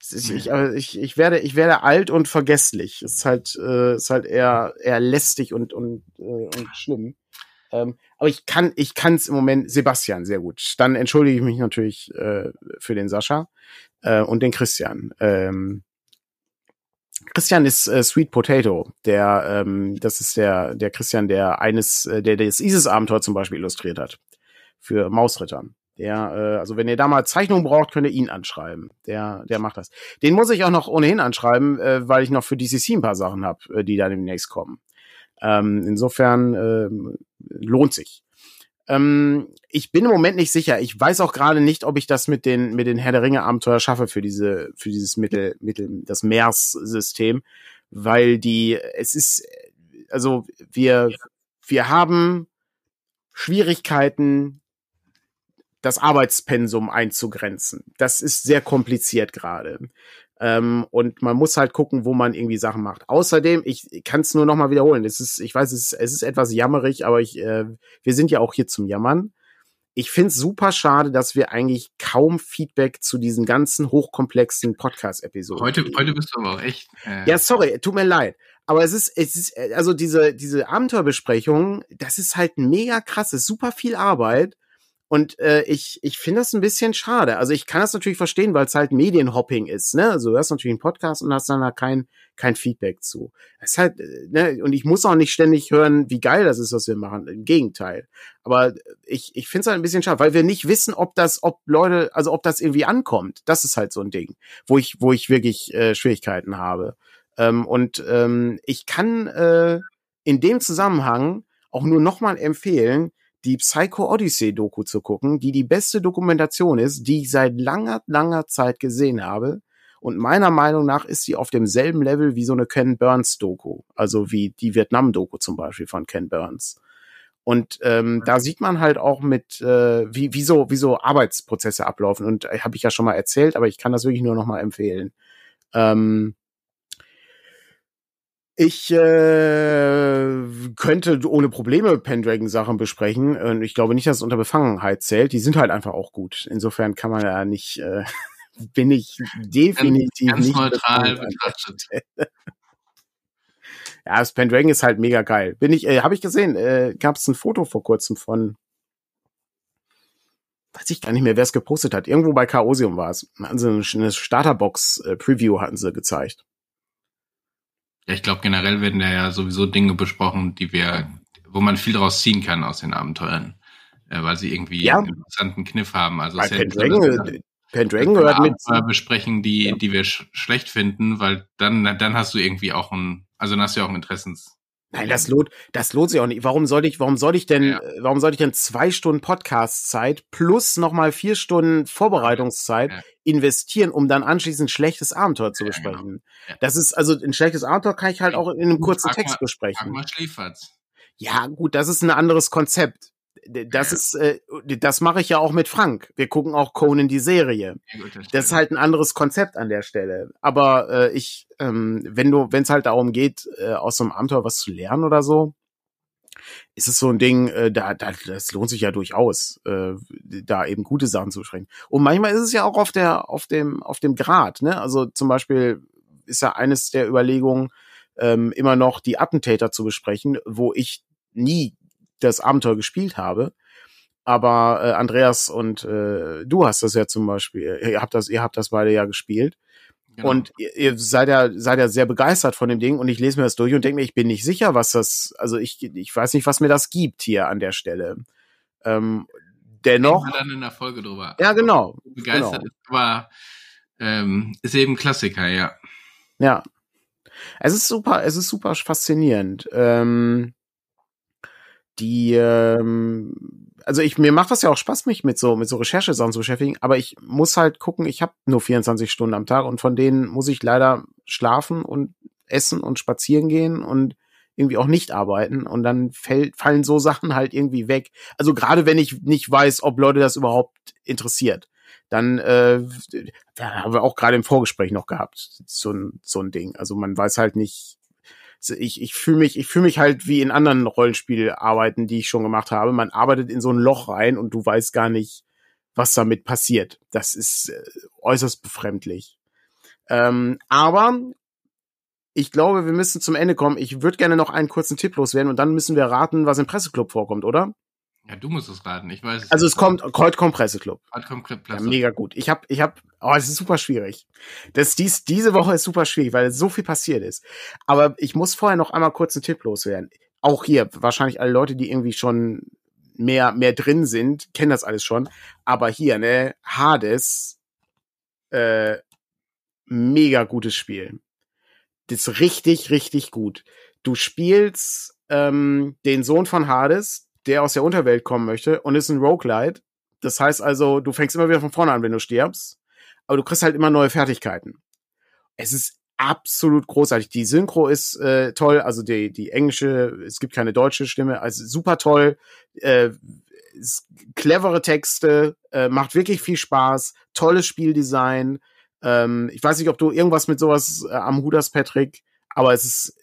Ist, ich, ich, ich werde, ich werde alt und vergesslich. Ist halt, äh, ist halt eher, eher lästig und, und, äh, und schlimm. Ähm, aber ich kann, ich kann es im Moment Sebastian sehr gut. Dann entschuldige ich mich natürlich äh, für den Sascha äh, und den Christian. Ähm, Christian ist äh, Sweet Potato, der, ähm, das ist der, der Christian, der eines, äh, der das ISIS-Abenteuer zum Beispiel illustriert hat für Mausrittern. Der, äh, also wenn ihr da mal Zeichnungen braucht, könnt ihr ihn anschreiben. Der, der macht das. Den muss ich auch noch ohnehin anschreiben, äh, weil ich noch für DCC ein paar Sachen habe, äh, die da demnächst kommen. Ähm, insofern äh, lohnt sich. Ähm, ich bin im Moment nicht sicher. Ich weiß auch gerade nicht, ob ich das mit den mit den Herr der Ringe Abenteuer schaffe für diese für dieses Mittel Mittel das Meers System, weil die es ist also wir wir haben Schwierigkeiten das Arbeitspensum einzugrenzen. Das ist sehr kompliziert gerade. Ähm, und man muss halt gucken, wo man irgendwie Sachen macht. Außerdem, ich kann es nur noch mal wiederholen. Es ist, ich weiß, es ist, es ist etwas jammerig, aber ich, äh, wir sind ja auch hier zum Jammern. Ich finde es super schade, dass wir eigentlich kaum Feedback zu diesen ganzen hochkomplexen Podcast-Episoden. Heute, heute bist du aber auch echt. Äh ja, sorry, tut mir leid. Aber es ist, es ist, also diese, diese Abenteuerbesprechung, das ist halt mega krass, ist super viel Arbeit. Und äh, ich, ich finde das ein bisschen schade. Also ich kann das natürlich verstehen, weil es halt Medienhopping ist. Ne? Also du hast natürlich einen Podcast und hast dann da kein, kein Feedback zu. Es ist halt, äh, ne? Und ich muss auch nicht ständig hören, wie geil das ist, was wir machen. Im Gegenteil. Aber ich, ich finde es halt ein bisschen schade, weil wir nicht wissen, ob das, ob Leute, also ob das irgendwie ankommt. Das ist halt so ein Ding, wo ich, wo ich wirklich äh, Schwierigkeiten habe. Ähm, und ähm, ich kann äh, in dem Zusammenhang auch nur nochmal empfehlen, die Psycho Odyssey Doku zu gucken, die die beste Dokumentation ist, die ich seit langer, langer Zeit gesehen habe. Und meiner Meinung nach ist sie auf demselben Level wie so eine Ken Burns Doku, also wie die Vietnam Doku zum Beispiel von Ken Burns. Und ähm, da sieht man halt auch mit, äh, wie, wie, so, wie so Arbeitsprozesse ablaufen. Und äh, habe ich ja schon mal erzählt, aber ich kann das wirklich nur noch mal empfehlen. Ähm, ich äh, könnte ohne Probleme Pendragon Sachen besprechen und ich glaube nicht, dass es unter Befangenheit zählt. Die sind halt einfach auch gut. Insofern kann man ja nicht, äh, bin ich definitiv ganz, ganz nicht neutral betrachtet. ja, das Pendragon ist halt mega geil. Bin ich, äh, habe ich gesehen. Äh, Gab es ein Foto vor kurzem von weiß ich gar nicht mehr, wer es gepostet hat. Irgendwo bei Chaosium war es. Hatten sie eine Starterbox-Preview hatten sie gezeigt. Ja, ich glaube, generell werden da ja sowieso Dinge besprochen, die wir, wo man viel daraus ziehen kann aus den Abenteuern. Äh, weil sie irgendwie ja. einen interessanten Kniff haben. Also Bei Pendragon, Pendragon gehört mit. besprechen, die, ja. die wir sch schlecht finden, weil dann, dann hast du irgendwie auch ein, also dann hast du ja auch ein Interessens, Nein, das lohnt, das lohnt sich auch nicht. Warum soll ich, warum soll ich denn, ja. warum soll ich denn zwei Stunden Podcast-Zeit plus nochmal vier Stunden Vorbereitungszeit ja. investieren, um dann anschließend ein schlechtes Abenteuer zu besprechen? Ja, genau. Das ist, also ein schlechtes Abenteuer kann ich halt auch in einem kurzen Text besprechen. Mal. Ja, gut, das ist ein anderes Konzept das ist, äh, das mache ich ja auch mit Frank. Wir gucken auch Conan die Serie. Das ist halt ein anderes Konzept an der Stelle. Aber äh, ich, ähm, wenn du, wenn es halt darum geht, äh, aus so einem Abenteuer was zu lernen oder so, ist es so ein Ding, äh, da, da, das lohnt sich ja durchaus, äh, da eben gute Sachen zu besprechen. Und manchmal ist es ja auch auf der, auf dem, auf dem Grad, ne? Also zum Beispiel ist ja eines der Überlegungen, ähm, immer noch die Attentäter zu besprechen, wo ich nie das Abenteuer gespielt habe. Aber äh, Andreas und äh, du hast das ja zum Beispiel, ihr habt das, ihr habt das beide ja gespielt. Genau. Und ihr, ihr seid ja, seid ja sehr begeistert von dem Ding und ich lese mir das durch und denke mir, ich bin nicht sicher, was das, also ich, ich weiß nicht, was mir das gibt hier an der Stelle. Ähm, dennoch. Wir dann in der Folge drüber. Ja, genau. Begeistert genau. ist, aber ähm, ist eben Klassiker, ja. Ja. Es ist super, es ist super faszinierend. Ähm, die ähm, also ich mir macht das ja auch Spaß mich mit so mit so Recherchesachen zu beschäftigen, aber ich muss halt gucken, ich habe nur 24 Stunden am Tag und von denen muss ich leider schlafen und essen und spazieren gehen und irgendwie auch nicht arbeiten und dann fällt, fallen so Sachen halt irgendwie weg. Also gerade wenn ich nicht weiß, ob Leute das überhaupt interessiert, dann äh, da haben wir auch gerade im Vorgespräch noch gehabt, so ein so ein Ding. Also man weiß halt nicht, ich, ich fühle mich, ich fühle mich halt wie in anderen Rollenspielarbeiten, die ich schon gemacht habe. Man arbeitet in so ein Loch rein und du weißt gar nicht, was damit passiert. Das ist äh, äußerst befremdlich. Ähm, aber ich glaube, wir müssen zum Ende kommen. Ich würde gerne noch einen kurzen Tipp loswerden und dann müssen wir raten, was im Presseclub vorkommt, oder? Ja, du musst es raten. Ich weiß es Also es kommt, heute kommt Presseclub. Heute kommt Presseclub. Ja, mega gut. Ich habe, ich habe, oh, es ist super schwierig. Das dies, diese Woche ist super schwierig, weil so viel passiert ist. Aber ich muss vorher noch einmal kurz einen Tipp loswerden. Auch hier wahrscheinlich alle Leute, die irgendwie schon mehr mehr drin sind, kennen das alles schon. Aber hier ne, Hades, äh, mega gutes Spiel. Das ist richtig, richtig gut. Du spielst ähm, den Sohn von Hades, der aus der Unterwelt kommen möchte und ist ein Roguelite. Das heißt also, du fängst immer wieder von vorne an, wenn du stirbst, aber du kriegst halt immer neue Fertigkeiten. Es ist absolut großartig. Die Synchro ist äh, toll, also die, die englische, es gibt keine deutsche Stimme, also super toll. Äh, clevere Texte, äh, macht wirklich viel Spaß, tolles Spieldesign. Ähm, ich weiß nicht, ob du irgendwas mit sowas äh, am Hut hast, Patrick, aber es ist,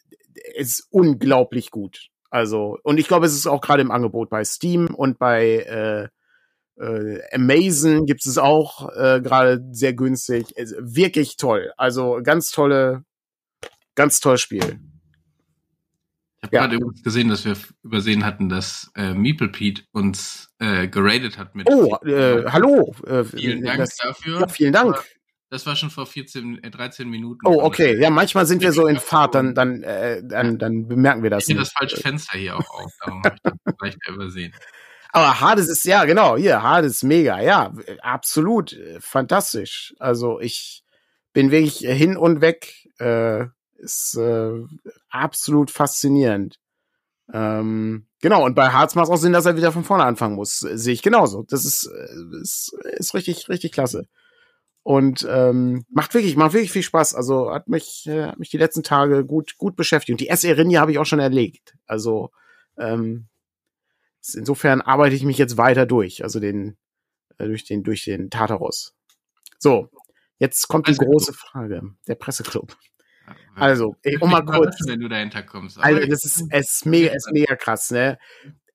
es ist unglaublich gut. Also, und ich glaube, es ist auch gerade im Angebot bei Steam und bei äh, äh, Amazon gibt es auch äh, gerade sehr günstig. Es, wirklich toll. Also ganz tolle, ganz tolles Spiel. Ich habe ja. gerade übrigens gesehen, dass wir übersehen hatten, dass äh, Meeple Pete uns äh, geradet hat mit. Oh, äh, hallo. Äh, vielen Dank das, dafür. Ja, vielen Dank. Das war schon vor 14, äh, 13 Minuten. Oh, okay. Ja, manchmal sind wir so in Fahrt, dann, dann, äh, dann, dann bemerken wir das. Ich nehme das falsche Fenster hier auch auf, darum habe ich das vielleicht übersehen. Aber Hades ist, ja, genau, hier, Hades mega, ja, absolut, äh, fantastisch. Also ich bin wirklich hin und weg, äh, ist äh, absolut faszinierend. Ähm, genau, und bei Harz macht es auch Sinn, dass er wieder von vorne anfangen muss. Sehe ich genauso. Das ist, äh, ist, ist richtig, richtig klasse. Und ähm, macht wirklich, macht wirklich viel Spaß. Also hat mich, äh, hat mich die letzten Tage gut, gut beschäftigt. Und die S. Erinja habe ich auch schon erlegt. Also ähm, insofern arbeite ich mich jetzt weiter durch. Also den, äh, durch den, durch den Tartarus. So, jetzt kommt die große Frage. Der Presseclub. Also, ey, um mal kurz. Wenn du dahinter kommst. Also, das ist, es ist mega, es ist mega krass, ne?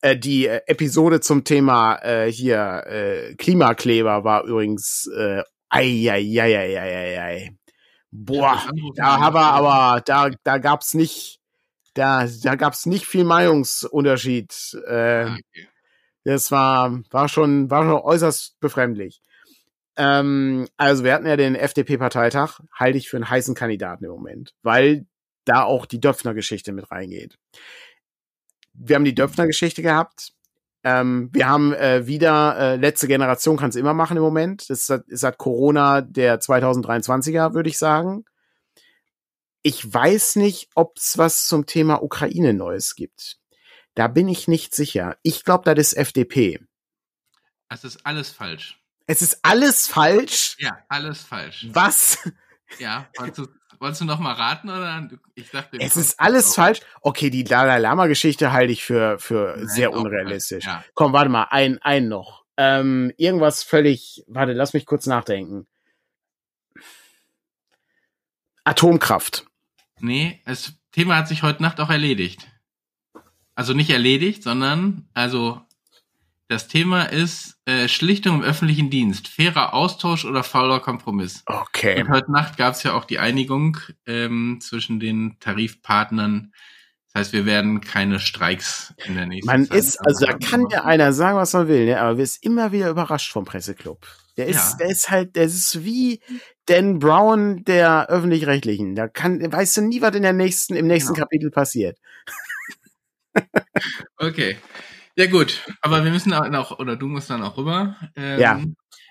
Äh, die äh, Episode zum Thema äh, hier äh, Klimakleber war übrigens äh, Eieieiei. Boah, da haben wir aber, da, da gab's nicht, da, da gab's nicht viel Meinungsunterschied. Äh, okay. Das war, war schon, war schon äußerst befremdlich. Ähm, also wir hatten ja den FDP-Parteitag, halte ich für einen heißen Kandidaten im Moment, weil da auch die Döpfner-Geschichte mit reingeht. Wir haben die Döpfner-Geschichte gehabt. Ähm, wir haben äh, wieder, äh, letzte Generation kann es immer machen im Moment. Das ist, halt Corona der 2023er, würde ich sagen. Ich weiß nicht, ob es was zum Thema Ukraine Neues gibt. Da bin ich nicht sicher. Ich glaube, das ist FDP. Es ist alles falsch. Es ist alles falsch? Ja, alles falsch. Was? Ja, wolltest du, wolltest du noch mal raten oder? Ich dachte, es ist alles falsch. Okay, die Dalai Lama Geschichte halte ich für für Nein, sehr unrealistisch. Ja. Komm, warte mal, ein ein noch. Ähm, irgendwas völlig. Warte, lass mich kurz nachdenken. Atomkraft. Nee, das Thema hat sich heute Nacht auch erledigt. Also nicht erledigt, sondern also das Thema ist äh, Schlichtung im öffentlichen Dienst. Fairer Austausch oder fauler Kompromiss. Okay. Und heute Nacht gab es ja auch die Einigung ähm, zwischen den Tarifpartnern. Das heißt, wir werden keine Streiks in der nächsten man Zeit. Man ist, also da kann ja einer sagen, was man will, ne? aber wir ist immer wieder überrascht vom Presseclub. Der ist, ja. der ist halt, der ist wie Dan Brown der öffentlich-rechtlichen. Da kann, weißt du nie, was in der nächsten, im nächsten genau. Kapitel passiert. okay. Ja gut, aber wir müssen auch, oder du musst dann auch rüber. Ähm, ja.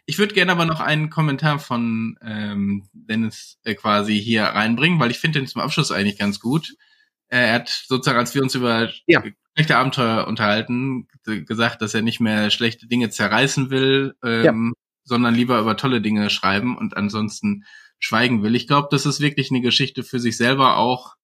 Ich würde gerne aber noch einen Kommentar von ähm, Dennis äh, quasi hier reinbringen, weil ich finde den zum Abschluss eigentlich ganz gut. Äh, er hat sozusagen, als wir uns über ja. schlechte Abenteuer unterhalten, gesagt, dass er nicht mehr schlechte Dinge zerreißen will, ähm, ja. sondern lieber über tolle Dinge schreiben und ansonsten schweigen will. Ich glaube, das ist wirklich eine Geschichte für sich selber auch,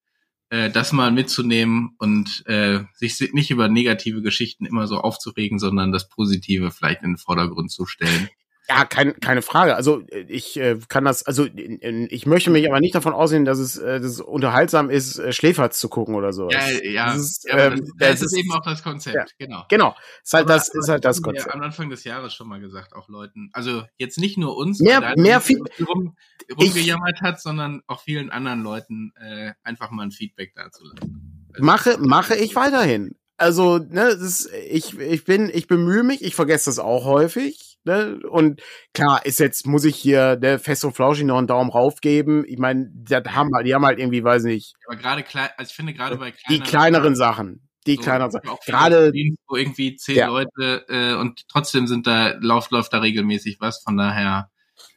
äh, das mal mitzunehmen und äh, sich nicht über negative Geschichten immer so aufzuregen, sondern das Positive vielleicht in den Vordergrund zu stellen. Ja, kein, keine Frage. Also ich äh, kann das, also ich möchte mich aber nicht davon aussehen, dass es, äh, dass es unterhaltsam ist, äh, Schläferz zu gucken oder so. Ja, ja. Das ist, ja, ähm, das, das, ist eben auch das Konzept, ja, genau. Genau. Ist halt aber, das, ist halt das Konzept. am Anfang des Jahres schon mal gesagt, auch Leuten, also jetzt nicht nur uns, mehr, mehr viel, rum, rumgejammert hat, sondern auch vielen anderen Leuten äh, einfach mal ein Feedback dazu lassen. Also, mache, mache ich weiterhin. Also, ne, das ist, ich, ich bin, ich bemühe mich, ich vergesse das auch häufig. Ne? Und klar, ist jetzt, muss ich hier der ne, Fest und Flauschig noch einen Daumen rauf geben. Ich meine, die haben, die haben halt irgendwie, weiß nicht. Aber gerade klein, also ich finde gerade bei kleineren, die kleineren Sachen. Die so, kleineren Sachen. Gerade wo irgendwie zehn ja. Leute äh, und trotzdem sind da, läuft, läuft da regelmäßig was, von daher.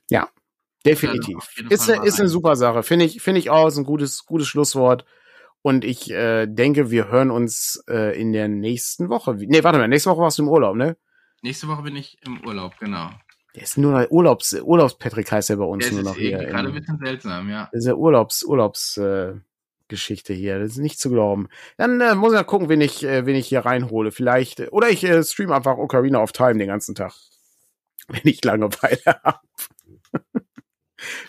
Ja, definitiv. Ist, eine, ist eine super Sache. Finde ich, finde ich auch, ist ein gutes, gutes Schlusswort. Und ich äh, denke, wir hören uns äh, in der nächsten Woche. Nee, warte mal, nächste Woche warst du im Urlaub, ne? Nächste Woche bin ich im Urlaub, genau. Der ist nur noch Urlaubs, Urlaubs-Patrick heißt er bei uns der nur noch hier. Gerade ein bisschen seltsam, ja. Das ist ja Urlaubs, Urlaubs, äh, Geschichte hier. Das ist nicht zu glauben. Dann äh, muss ich ja gucken, wen ich, äh, wen ich hier reinhole. Vielleicht, äh, oder ich äh, stream einfach Ocarina of Time den ganzen Tag. Wenn ich Langeweile habe.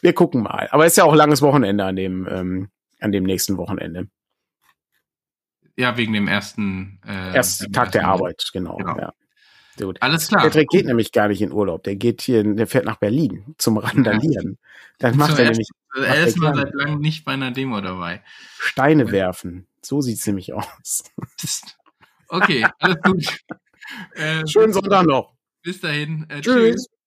Wir gucken mal. Aber es ist ja auch langes Wochenende an dem, ähm, an dem nächsten Wochenende. Ja, wegen dem ersten. Äh, Erst Tag ersten der Arbeit, genau. genau. Ja. Gut. Alles klar. Patrick geht nämlich gar nicht in Urlaub. Der geht hier, der fährt nach Berlin zum Randalieren. Dann macht Zum er nämlich. Also er ist mal seit langem nicht bei einer Demo dabei. Steine werfen. So sieht's nämlich aus. Okay, alles gut. äh, Schönen Sonntag noch. Bis dahin. Äh, tschüss. tschüss.